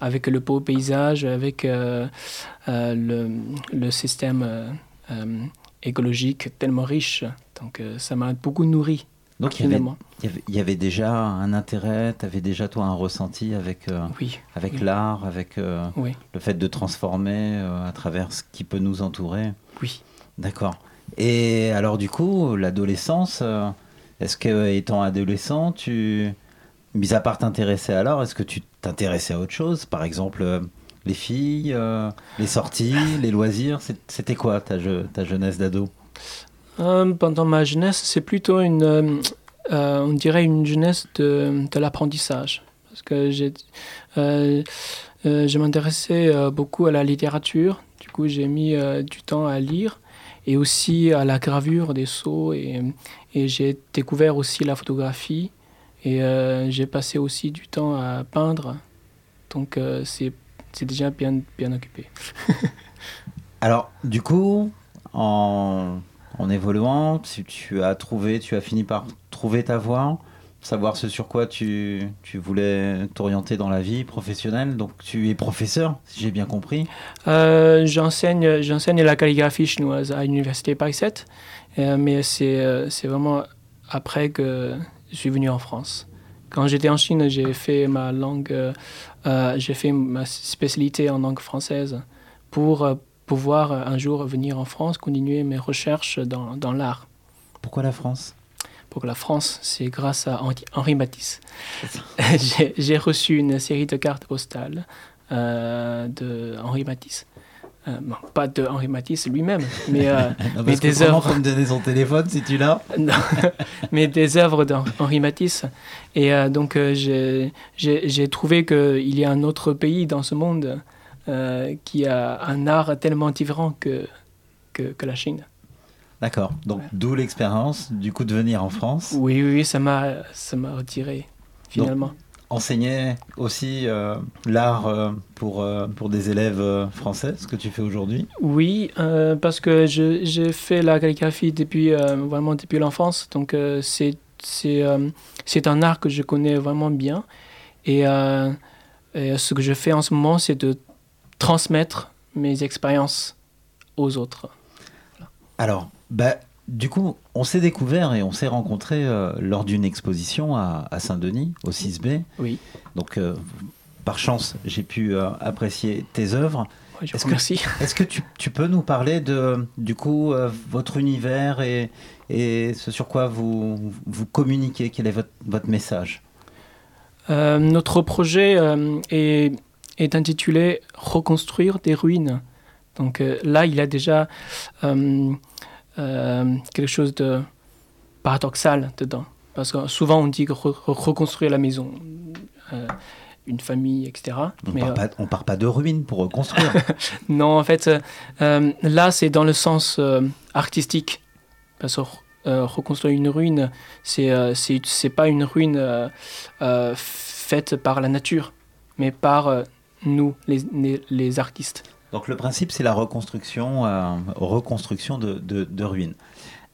avec le beau paysage, avec le, système écologique tellement riche. Donc, ça m'a beaucoup nourri. Donc, il y, avait, il y avait- il y avait déjà un intérêt, tu avais déjà toi un ressenti avec, euh, Oui, avec oui. l'art, avec euh, Oui. le fait de transformer euh, à travers ce qui peut nous entourer. Oui. D'accord. Et alors, du coup, l'adolescence, est-ce que étant adolescent, tu, mis à part t'intéresser à l'art, est-ce que tu t'intéressais à autre chose? Par exemple, les filles, les sorties, [laughs] les loisirs C'était quoi ta, je- ta jeunesse d'ado? Euh, pendant ma jeunesse, c'est plutôt une, euh, euh, on dirait une jeunesse de, l'apprentissage. Parce que j'ai, je m'intéressais beaucoup à la littérature. Du coup, j'ai mis du temps à lire et aussi à la gravure des sceaux. Et, j'ai découvert aussi la photographie. Et j'ai passé aussi du temps à peindre. Donc, c'est, c'est déjà bien, bien occupé. [laughs] Alors, du coup, en, en évoluant, tu, tu as trouvé, tu as fini par trouver ta voie, savoir ce sur quoi tu, voulais t'orienter dans la vie professionnelle. Donc, tu es professeur, si j'ai bien compris. Euh, j'enseigne, j'enseigne la calligraphie chinoise à l'université Paris 7, euh, mais c'est, euh, c'est vraiment après que je suis venu en France. Quand j'étais en Chine, j'ai fait ma langue, j'ai fait ma spécialité en langue française pour pouvoir euh, un jour venir en France, continuer mes recherches dans, dans l'art. Pourquoi la France? Pour la France, c'est grâce à Henri- Matisse. [laughs] j'ai, reçu une série de cartes postales euh, de Henri Matisse. Euh, bon, pas de Henri Matisse lui-même, mais, euh, [laughs] Non, mais des œuvres. me donner son téléphone si tu l'as [laughs] Non, mais des œuvres d'Henri Matisse. Et euh, donc, euh, j'ai trouvé qu'il y a un autre pays dans ce monde euh, qui a un art tellement différent que, que, que la Chine. D'accord. Donc, d'où l'expérience, du coup, de venir en France. Oui, oui, ça m'a ça m'a retiré, finalement. Donc, enseigner aussi euh, l'art euh, pour, euh, pour des élèves français, ce que tu fais aujourd'hui. Oui, parce que j'ai fait la calligraphie depuis vraiment depuis l'enfance, donc c'est c'est c'est un art que je connais vraiment bien. Et, et ce que je fais en ce moment, c'est de transmettre mes expériences aux autres. Alors, bah, du coup, on s'est découvert et on s'est rencontrés euh, lors d'une exposition à, à Saint-Denis, au 6B. Oui. Donc, euh, par chance, j'ai pu euh, apprécier tes œuvres. Ouais, Est-ce que, [laughs] est-ce que tu, tu peux nous parler de, du coup, votre univers et, et ce sur quoi vous, vous communiquez? Quel est votre, votre message? Notre projet est, est intitulé Reconstruire des ruines. Donc euh, là, il y a déjà euh, euh, quelque chose de paradoxal dedans. Parce que souvent, on dit que re- re- reconstruire la maison, une famille, etc. On Mais, part euh, pas, on part pas de ruines pour reconstruire. [laughs] non, en fait, euh, là, c'est dans le sens euh, artistique. Parce que reconstruire une ruine, c'est c'est pas une ruine faite par la nature, mais par nous, les, les, les artistes. Donc le principe, c'est la reconstruction, euh, reconstruction de, de- de ruines.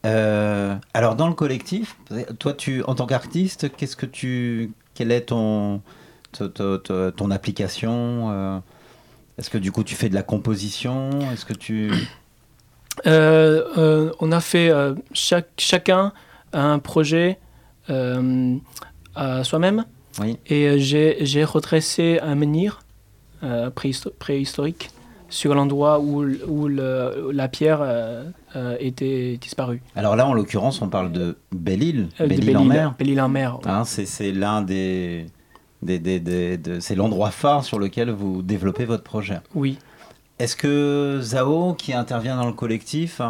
Euh, alors dans le collectif, toi, tu, en tant qu'artiste, qu'est-ce que tu, quelle est ton, ton, ton- ton application euh, Est-ce que du coup tu fais de la composition? Est-ce que tu on a fait chaque, chacun un projet à soi-même. Oui. Et j'ai j'ai redressé un menhir euh, préhisto- préhistorique sur l'endroit où, où le- la pierre euh, euh, était disparue. Alors là, en l'occurrence, on parle de Belle-Île, Euh, de Belle-Île en Belle-Île- mer. Belle-Île en mer, ouais. Hein, c'est l'un des, des, des- des- de- c'est l'endroit phare sur lequel vous développez votre projet. Oui. Est-ce que Zao, qui intervient dans le collectif,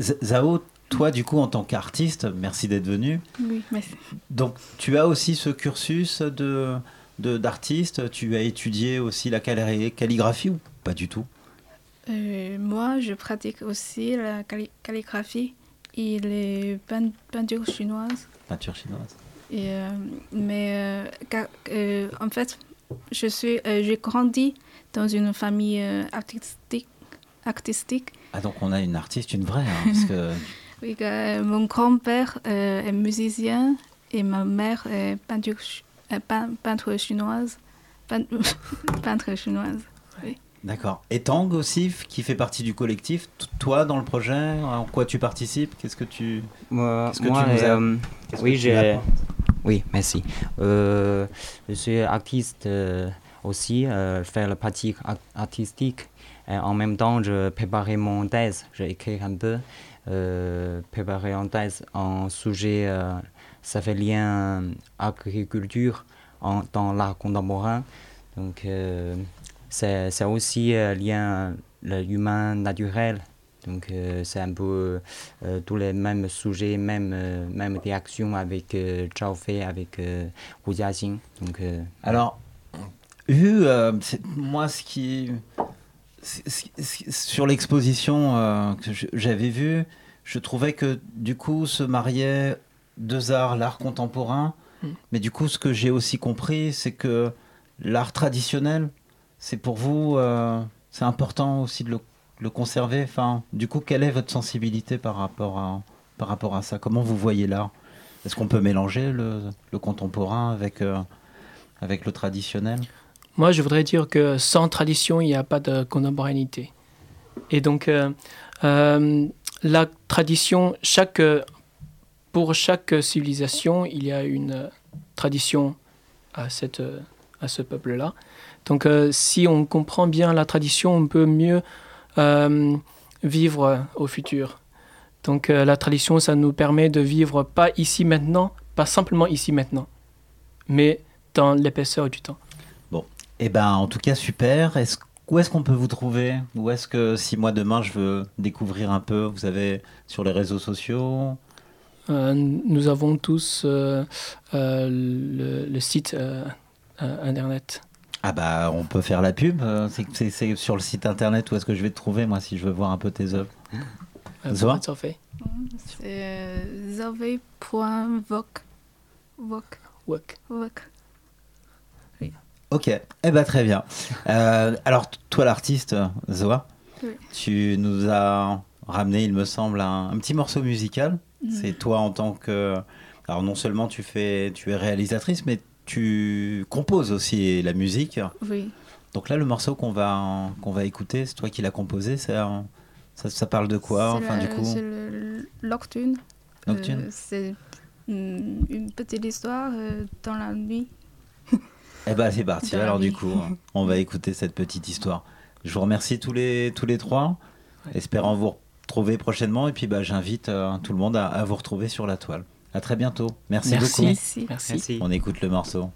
Zao, toi, du coup, en tant qu'artiste, merci d'être venu. Oui, merci. Donc, tu as aussi ce cursus de de- d'artiste. Tu as étudié aussi la calli- calligraphie ou pas du tout? Euh, moi, je pratique aussi la calli- calligraphie et les pein- peintures chinoises. Peinture chinoise. Et, euh, mais euh, en fait, je suis, j'ai grandi dans une famille artistique. artistique. Ah, donc on a une artiste, une vraie, hein, parce que [laughs] Oui, mon grand-père est musicien et ma mère est peinture, ch- pein- peintre chinoise. Pein- [laughs] peintre chinoise. Oui. D'accord. Et Tang aussi, qui fait partie du collectif. Toi, dans le projet, en quoi tu participes Qu'est-ce que tu Moi, Qu'est-ce que moi, tu nous as- euh, oui, j'ai. Oui, merci. Euh, je suis artiste euh, aussi, euh, faire la pratique ar- artistique. Et en même temps, je préparais mon thèse. J'ai écrit un peu, euh, préparé en thèse en sujet, euh, ça fait lien euh, agriculture en, dans l'art contemporain. Donc, euh, c'est aussi euh, lien l'humain naturel. Donc, c'est un peu tous les mêmes sujets, même, euh, réactions avec Zhao Fei, avec Wu Jiaxing. Donc, Alors, c'est- moi, ce qui. Sur l'exposition que j'avais vue, je trouvais que du coup se mariaient deux arts, l'art contemporain, Mm. mais du coup, ce que j'ai aussi compris, c'est que l'art traditionnel, c'est pour vous, euh, c'est important aussi de le, le conserver. Enfin, du coup, quelle est votre sensibilité par rapport à, par rapport à ça? Comment vous voyez l'art? Est-ce qu'on peut mélanger le, le contemporain avec, euh, avec le traditionnel? Moi, je voudrais dire que sans tradition, il n'y a pas de contemporanéité. Et donc, euh, la tradition, chaque, pour chaque civilisation, il y a une euh, tradition à, cette, euh, à ce peuple-là. Donc, euh, si on comprend bien la tradition, on peut mieux vivre au futur. Donc, la tradition, ça nous permet de vivre pas ici maintenant, pas simplement ici maintenant, mais dans l'épaisseur du temps. Bon, eh ben, en tout cas, super. Où est-ce qu'on peut vous trouver? Où est-ce que, si moi demain je veux découvrir un peu, vous avez sur les réseaux sociaux? Nous avons tous euh, euh, le, le site euh, euh, internet. Ah bah, on peut faire la pub. euh, C'est, sur le site internet où est-ce que je vais te trouver, moi, si je veux voir un peu tes œuvres Euh, fait C'est euh, zove.voc. Voc. Voc. Voc. Ok, eh ben très bien. Euh, alors, toi, l'artiste, Zoa, Oui. tu nous as ramené, il me semble, un, un petit morceau musical. C'est toi en tant que. Alors, non seulement tu, fais, tu es réalisatrice, mais tu composes aussi la musique. Oui. Donc là, le morceau qu'on va, qu'on va écouter, c'est toi qui l'as composé. Ça, ça parle de quoi Enfin, la- du coup. C'est Nocturne. Nocturne. Euh, c'est une petite histoire euh, dans la nuit. [laughs] Eh ben c'est parti. Alors du coup, on va écouter cette petite histoire. Je vous remercie tous les tous les trois. Espérant vous retrouver prochainement. Et puis bah, j'invite euh, tout le monde à, à vous retrouver sur la toile. À très bientôt. Merci, Merci. beaucoup. Merci. Merci. On écoute le morceau.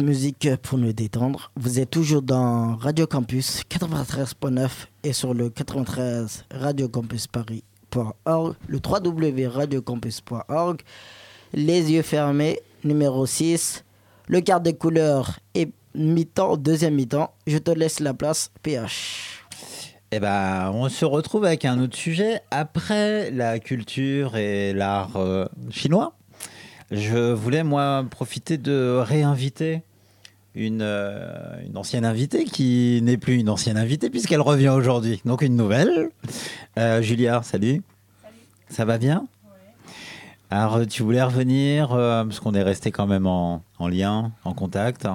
Musique pour nous détendre. Vous êtes toujours dans Radio Campus 93.9 et sur le 93 Radio Campus Paris.org, le www.radiocampus.org. Les yeux fermés, numéro 6. Le quart des couleurs et mi-temps, deuxième mi-temps. Je te laisse la place, PH. Eh ben, on se retrouve avec un autre sujet après la culture et l'art euh, chinois. Je voulais moi profiter de réinviter une, euh, une ancienne invitée qui n'est plus une ancienne invitée puisqu'elle revient aujourd'hui. Donc une nouvelle. Euh, Julia, salut. Ça va bien? Alors tu voulais revenir euh, parce qu'on est resté quand même en, en lien, en contact.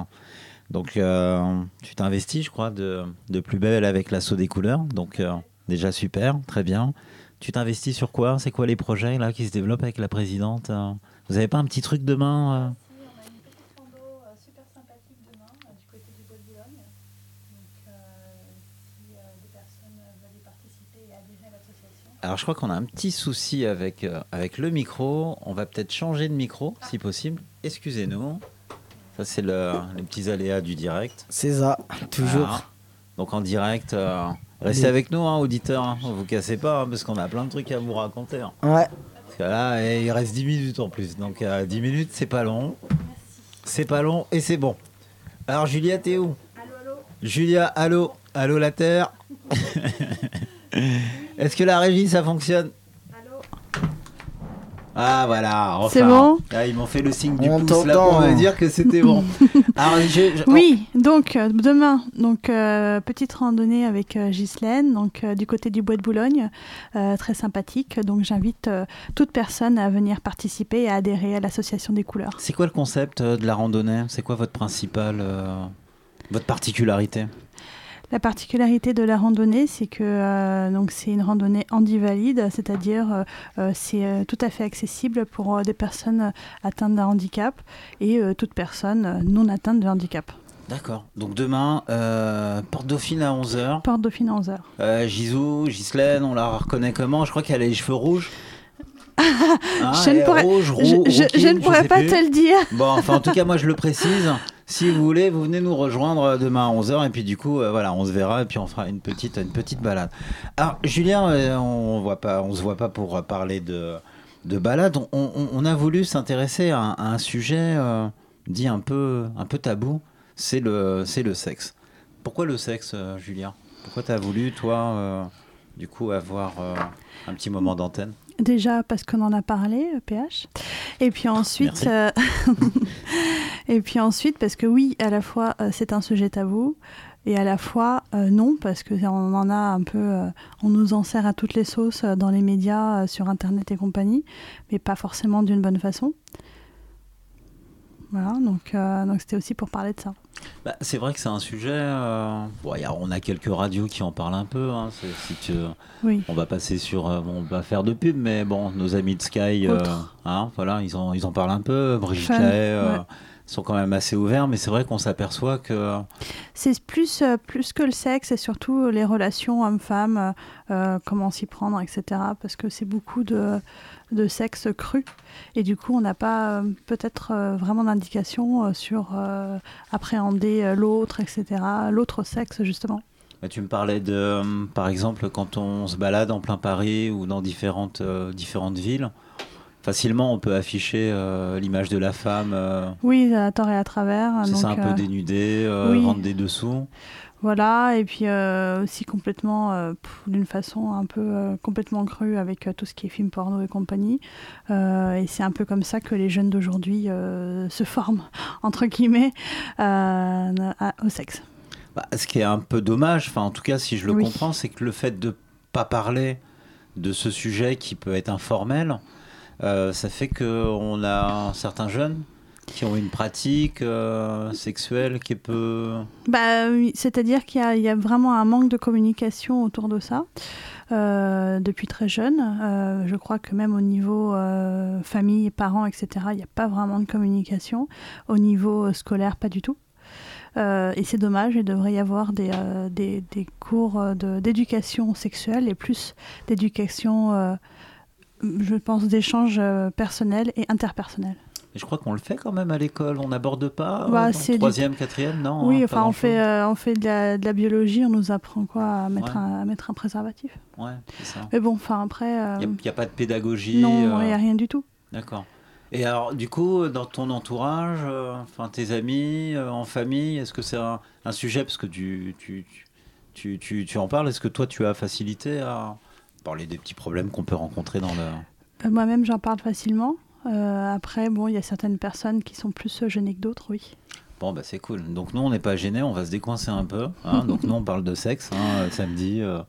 Donc euh, tu t'investis, je crois, de, de plus belle avec l'assaut des couleurs. Donc déjà super, très bien. Tu t'investis sur quoi? C'est quoi les projets là qui se développent avec la présidente euh Vous avez pas un petit truc demain euh Alors je crois qu'on a un petit souci avec, euh, avec le micro. On va peut-être changer de micro si possible. Excusez-nous. Ça c'est le- les petits aléas du direct. C'est ça, toujours. Donc en direct, euh, restez avec nous, hein, auditeurs. hein. Vous cassez pas hein, parce qu'on a plein de trucs à vous raconter. hein. Ouais. Parce que là, eh, il reste 10 minutes en plus. Donc euh, 10 minutes, c'est pas long. C'est pas long et c'est bon. Alors Julia, t'es où? Julia, allô? Allô la Terre? [laughs] Est-ce que la régie, ça fonctionne? Ah voilà, enfin. C'est bon Ah, ils m'ont fait le signe du On pouce là pour me dire que c'était bon. [laughs] Alors, je- je- Oui, donc euh, demain, donc euh, petite randonnée avec euh, Ghislaine, donc euh, du côté du Bois de Boulogne, euh, très sympathique. Donc j'invite euh, toute personne à venir participer et à adhérer à l'association des couleurs. C'est quoi le concept euh, de la randonnée? C'est quoi votre principal, euh, votre particularité? La particularité de la randonnée, c'est que euh, donc c'est une randonnée handi-valide, c'est-à-dire euh, euh, c'est tout à fait accessible pour des personnes atteintes d'un handicap et toute personne non atteinte de handicap. D'accord. Donc demain, euh, Porte Dauphine à 11h. Porte Dauphine à 11h. Euh, Gisou, Ghislaine, on la reconnaît comment? Je crois qu'elle a les cheveux rouges. Hein, [laughs] je ne et pourrais, rouge, roux, je- ne pourrais pas plus. te le dire. Bon, enfin, en tout cas, moi, je le précise. [laughs] Si vous voulez, vous venez nous rejoindre demain à 11h et puis du coup, euh, voilà, on se verra et puis on fera une petite, une petite balade. Alors, Julien, euh, on voit pas, on se voit pas pour parler de, de balade. On, a voulu s'intéresser à, un- sujet euh, dit un peu, un peu tabou. c'est le, c'est le sexe. Pourquoi le sexe, Julien? Pourquoi tu as voulu, toi, du coup, avoir un petit moment d'antenne? Déjà parce qu'on en a parlé, euh, PH. Et puis ensuite, Merci. euh, [laughs] et puis ensuite parce que oui, à la fois euh, c'est un sujet tabou et à la fois euh, non parce que on en a un peu, euh, on nous en sert à toutes les sauces euh, dans les médias, euh, sur internet et compagnie, mais pas forcément d'une bonne façon. Voilà, donc euh, donc c'était aussi pour parler de ça. Bah, c'est vrai que c'est un sujet. euh, bon, y a- on a quelques radios qui en parlent un peu. hein, si tu- Oui. On va passer sur. euh, bon, on va faire de pub, mais bon, nos amis de Sky, hein, voilà, ils en, ils en parlent un peu. Brigitte Lahaye, ouais. sont quand même assez ouverts, mais c'est vrai qu'on s'aperçoit que. C'est plus, plus que le sexe, et surtout les relations hommes-femmes, comment s'y prendre, etc. Parce que c'est beaucoup de, de sexe cru. Et du coup, on n'a pas euh, peut-être euh, vraiment d'indication euh, sur appréhender l'autre, etc. L'autre sexe, justement. Bah, tu me parlais de, par exemple, quand on se balade en plein Paris ou dans différentes, différentes villes, facilement on peut afficher euh, l'image de la femme. euh, Oui, à tort et à travers. c'est ça, un peu euh, oui. rendre des dessous. Voilà, et puis euh, aussi complètement, euh, d'une façon un peu euh, complètement crue avec tout ce qui est film porno et compagnie. Et c'est un peu comme ça que les jeunes d'aujourd'hui se forment, [laughs] entre guillemets, à- au sexe. Bah, ce qui est un peu dommage, enfin en tout cas si je le Oui. comprends, c'est que le fait de pas parler de ce sujet qui peut être informel, ça fait que on a certains jeunes qui ont une pratique euh, sexuelle qui est peu. Bah, C'est-à-dire qu'il y, a- vraiment un manque de communication autour de ça. euh, depuis très jeune. Euh, je crois que même au niveau famille, parents, etc., il n'y a pas vraiment de communication. Au niveau scolaire, pas du tout. Et c'est dommage, il devrait y avoir des, des, cours d'éducation sexuelle et plus d'éducation, je pense, d'échanges personnels et interpersonnels. Mais je crois qu'on le fait quand même à l'école. On n'aborde pas. euh, Bah, dans c'est du- troisième, quatrième, non. oui, hein, enfin, on fait, euh, on fait de la, de la biologie, on nous apprend quoi à mettre, Ouais. un, à mettre un préservatif. Ouais, c'est ça. Mais bon, enfin, après. euh, Il n'y a, pas de pédagogie. non, il euh, n'y a rien du tout. D'accord. Et alors, du coup, dans ton entourage, euh, enfin tes amis, euh, en famille, est-ce que c'est un, un sujet parce que tu, tu, tu, tu, tu en parles Est-ce que toi, tu as facilité à parler des petits problèmes qu'on peut rencontrer dans le. Euh, Moi-même, j'en parle facilement. Euh, après, bon, il y a certaines personnes qui sont plus gênées que d'autres, oui. Bon, bah c'est cool. Donc, nous, on n'est pas gênés, on va se décoincer un peu. hein. [laughs] Donc, nous, on parle de sexe, hein, euh, samedi, euh,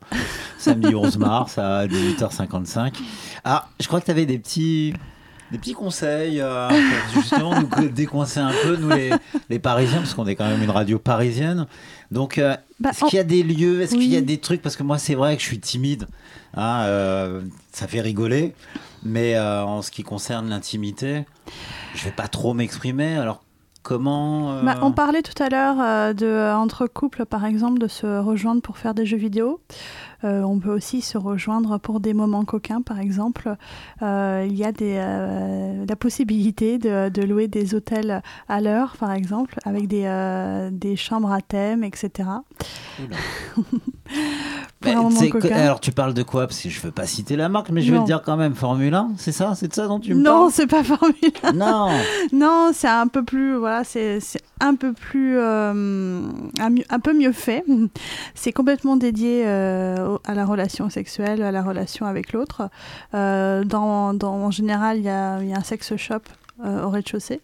samedi 11 mars à 18h55. Ah, je crois que tu avais des petits. Des petits conseils euh, pour justement nous décoincer un peu, nous les, les Parisiens, parce qu'on est quand même une radio parisienne. Donc, euh, Bah, est-ce qu'il y a des lieux, est-ce qu'il y a des trucs? Parce que moi, c'est vrai que je suis timide. hein, ça fait rigoler. Mais euh, en ce qui concerne l'intimité, je vais pas trop m'exprimer. Alors, comment euh, Bah, on parlait tout à l'heure euh, de entre couples, par exemple, de se rejoindre pour faire des jeux vidéo. Euh, on peut aussi se rejoindre pour des moments coquins, par exemple. Euh, il y a des, euh, la possibilité de, de louer des hôtels à l'heure, par exemple, avec des, des chambres à thème, etc. [laughs] Alors tu parles de quoi? Parce que je veux pas citer la marque, mais je vais Non. te dire quand même Formule 1, c'est ça? C'est de ça dont tu me Non, parles? c'est pas Formule 1. Non. [laughs] non, c'est un peu plus, voilà, c'est un peu plus, euh, un, mieux- un peu mieux fait. C'est complètement dédié euh, à la relation sexuelle, à la relation avec l'autre. Euh, dans, dans- en général, il y a, il y a un sex shop euh, au rez-de-chaussée.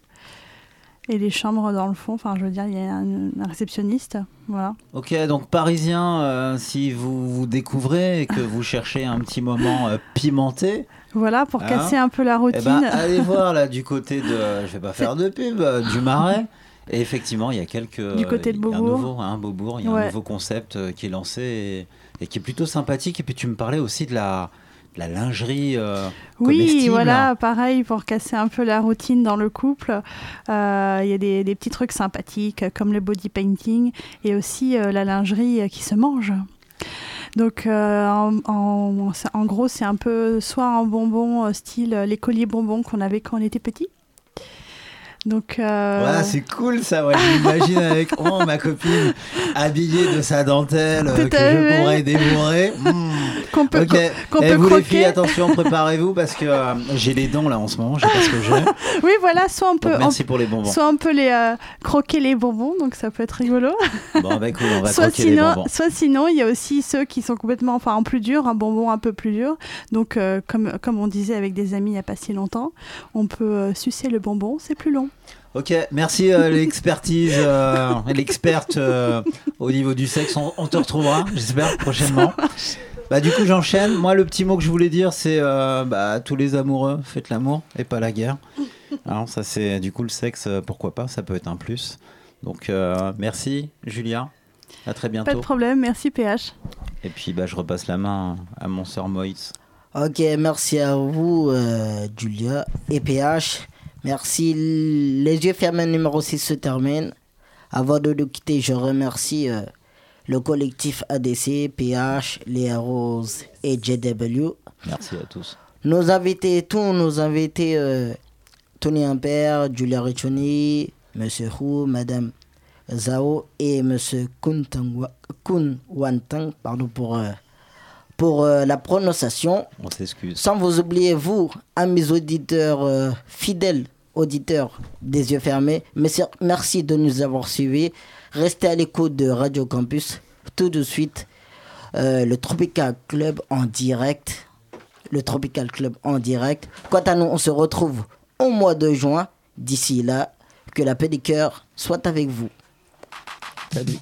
Et les chambres dans le fond, enfin, je veux dire, il y a un, un réceptionniste, voilà. Ok, donc parisien, euh, si vous vous découvrez et que vous cherchez un petit moment pimenté. Voilà, pour hein, casser un peu la eh routine. ben, allez [laughs] voir là du côté de, je vais pas faire de pub, du Marais. Et effectivement, il y a quelques. Du côté de il y a un Beaubourg. nouveau, hein, Beaubourg, il y a Ouais. un nouveau concept qui est lancé et, et qui est plutôt sympathique. Et puis tu me parlais aussi de la, de la lingerie. euh, Oui, voilà, pareil, pour casser un peu la routine dans le couple. Euh, Il y a des, des petits trucs sympathiques comme le body painting et aussi euh, la lingerie qui se mange. Donc, en, en- gros, c'est un peu soit un bonbon style les colliers bonbons qu'on avait quand on était petit. Donc, euh, Voilà, c'est cool ça, ouais. J'imagine avec [laughs] oh, ma copine habillée de sa dentelle euh, que je pourrais dévorer. [laughs] Mmh. qu'on peut, Ok. qu'on- Eh, peut vous les croquer. filles, attention, préparez-vous parce que euh, j'ai les dents là en ce moment. Je sais pas ce que j'ai. [laughs] Oui, voilà, soit on peut, Donc, merci on- pour les bonbons. soit on peut les euh, croquer les bonbons, donc ça peut être rigolo. Bon, bah cool, on va soit croquer les sinon, bonbons. soit sinon, il y a aussi ceux qui sont complètement, enfin, en plus dur, un bonbon un peu plus dur. Donc, comme, comme on disait avec des amis il n'y a pas si longtemps, on peut sucer le bonbon, c'est plus long. Ok, merci euh, [laughs] l'expertise, euh, et l'experte euh, au niveau du sexe. On, on te retrouvera, j'espère, prochainement. Bah, du coup, j'enchaîne. Moi, le petit mot que je voulais dire, c'est euh, bah, tous les amoureux, faites l'amour et pas la guerre. Alors, ça, c'est du coup le sexe, pourquoi pas, ça peut être un plus. Donc, euh, merci, Julia. À très Pas de bientôt. problème, merci PH. Et puis, bah, je repasse la main à mon sœur Moïse. Ok, merci à vous, euh, Julia et PH. Merci. Les yeux fermés numéro 6 se termine. Avant de nous quitter, je remercie euh, le collectif ADC, PH, Léa Rose et JW. Merci à tous. Nos invités, tous nos invités, euh, Tony Impair, Julia Riccioni, Monsieur Hu, Madame Zhao et Monsieur Kun, Kun Wantang, pardon pour, euh, pour euh, la prononciation. On s'excuse. Sans vous oublier, vous, amis auditeurs, euh, fidèles auditeurs des yeux fermés, merci, merci de nous avoir suivis. Restez à l'écoute de Radio Campus. Tout de suite, euh, le Tropical Club en direct. Le Tropical Club en direct. Quant à nous, on se retrouve au mois de juin. D'ici là, que la paix du cœur soit avec vous. Salut.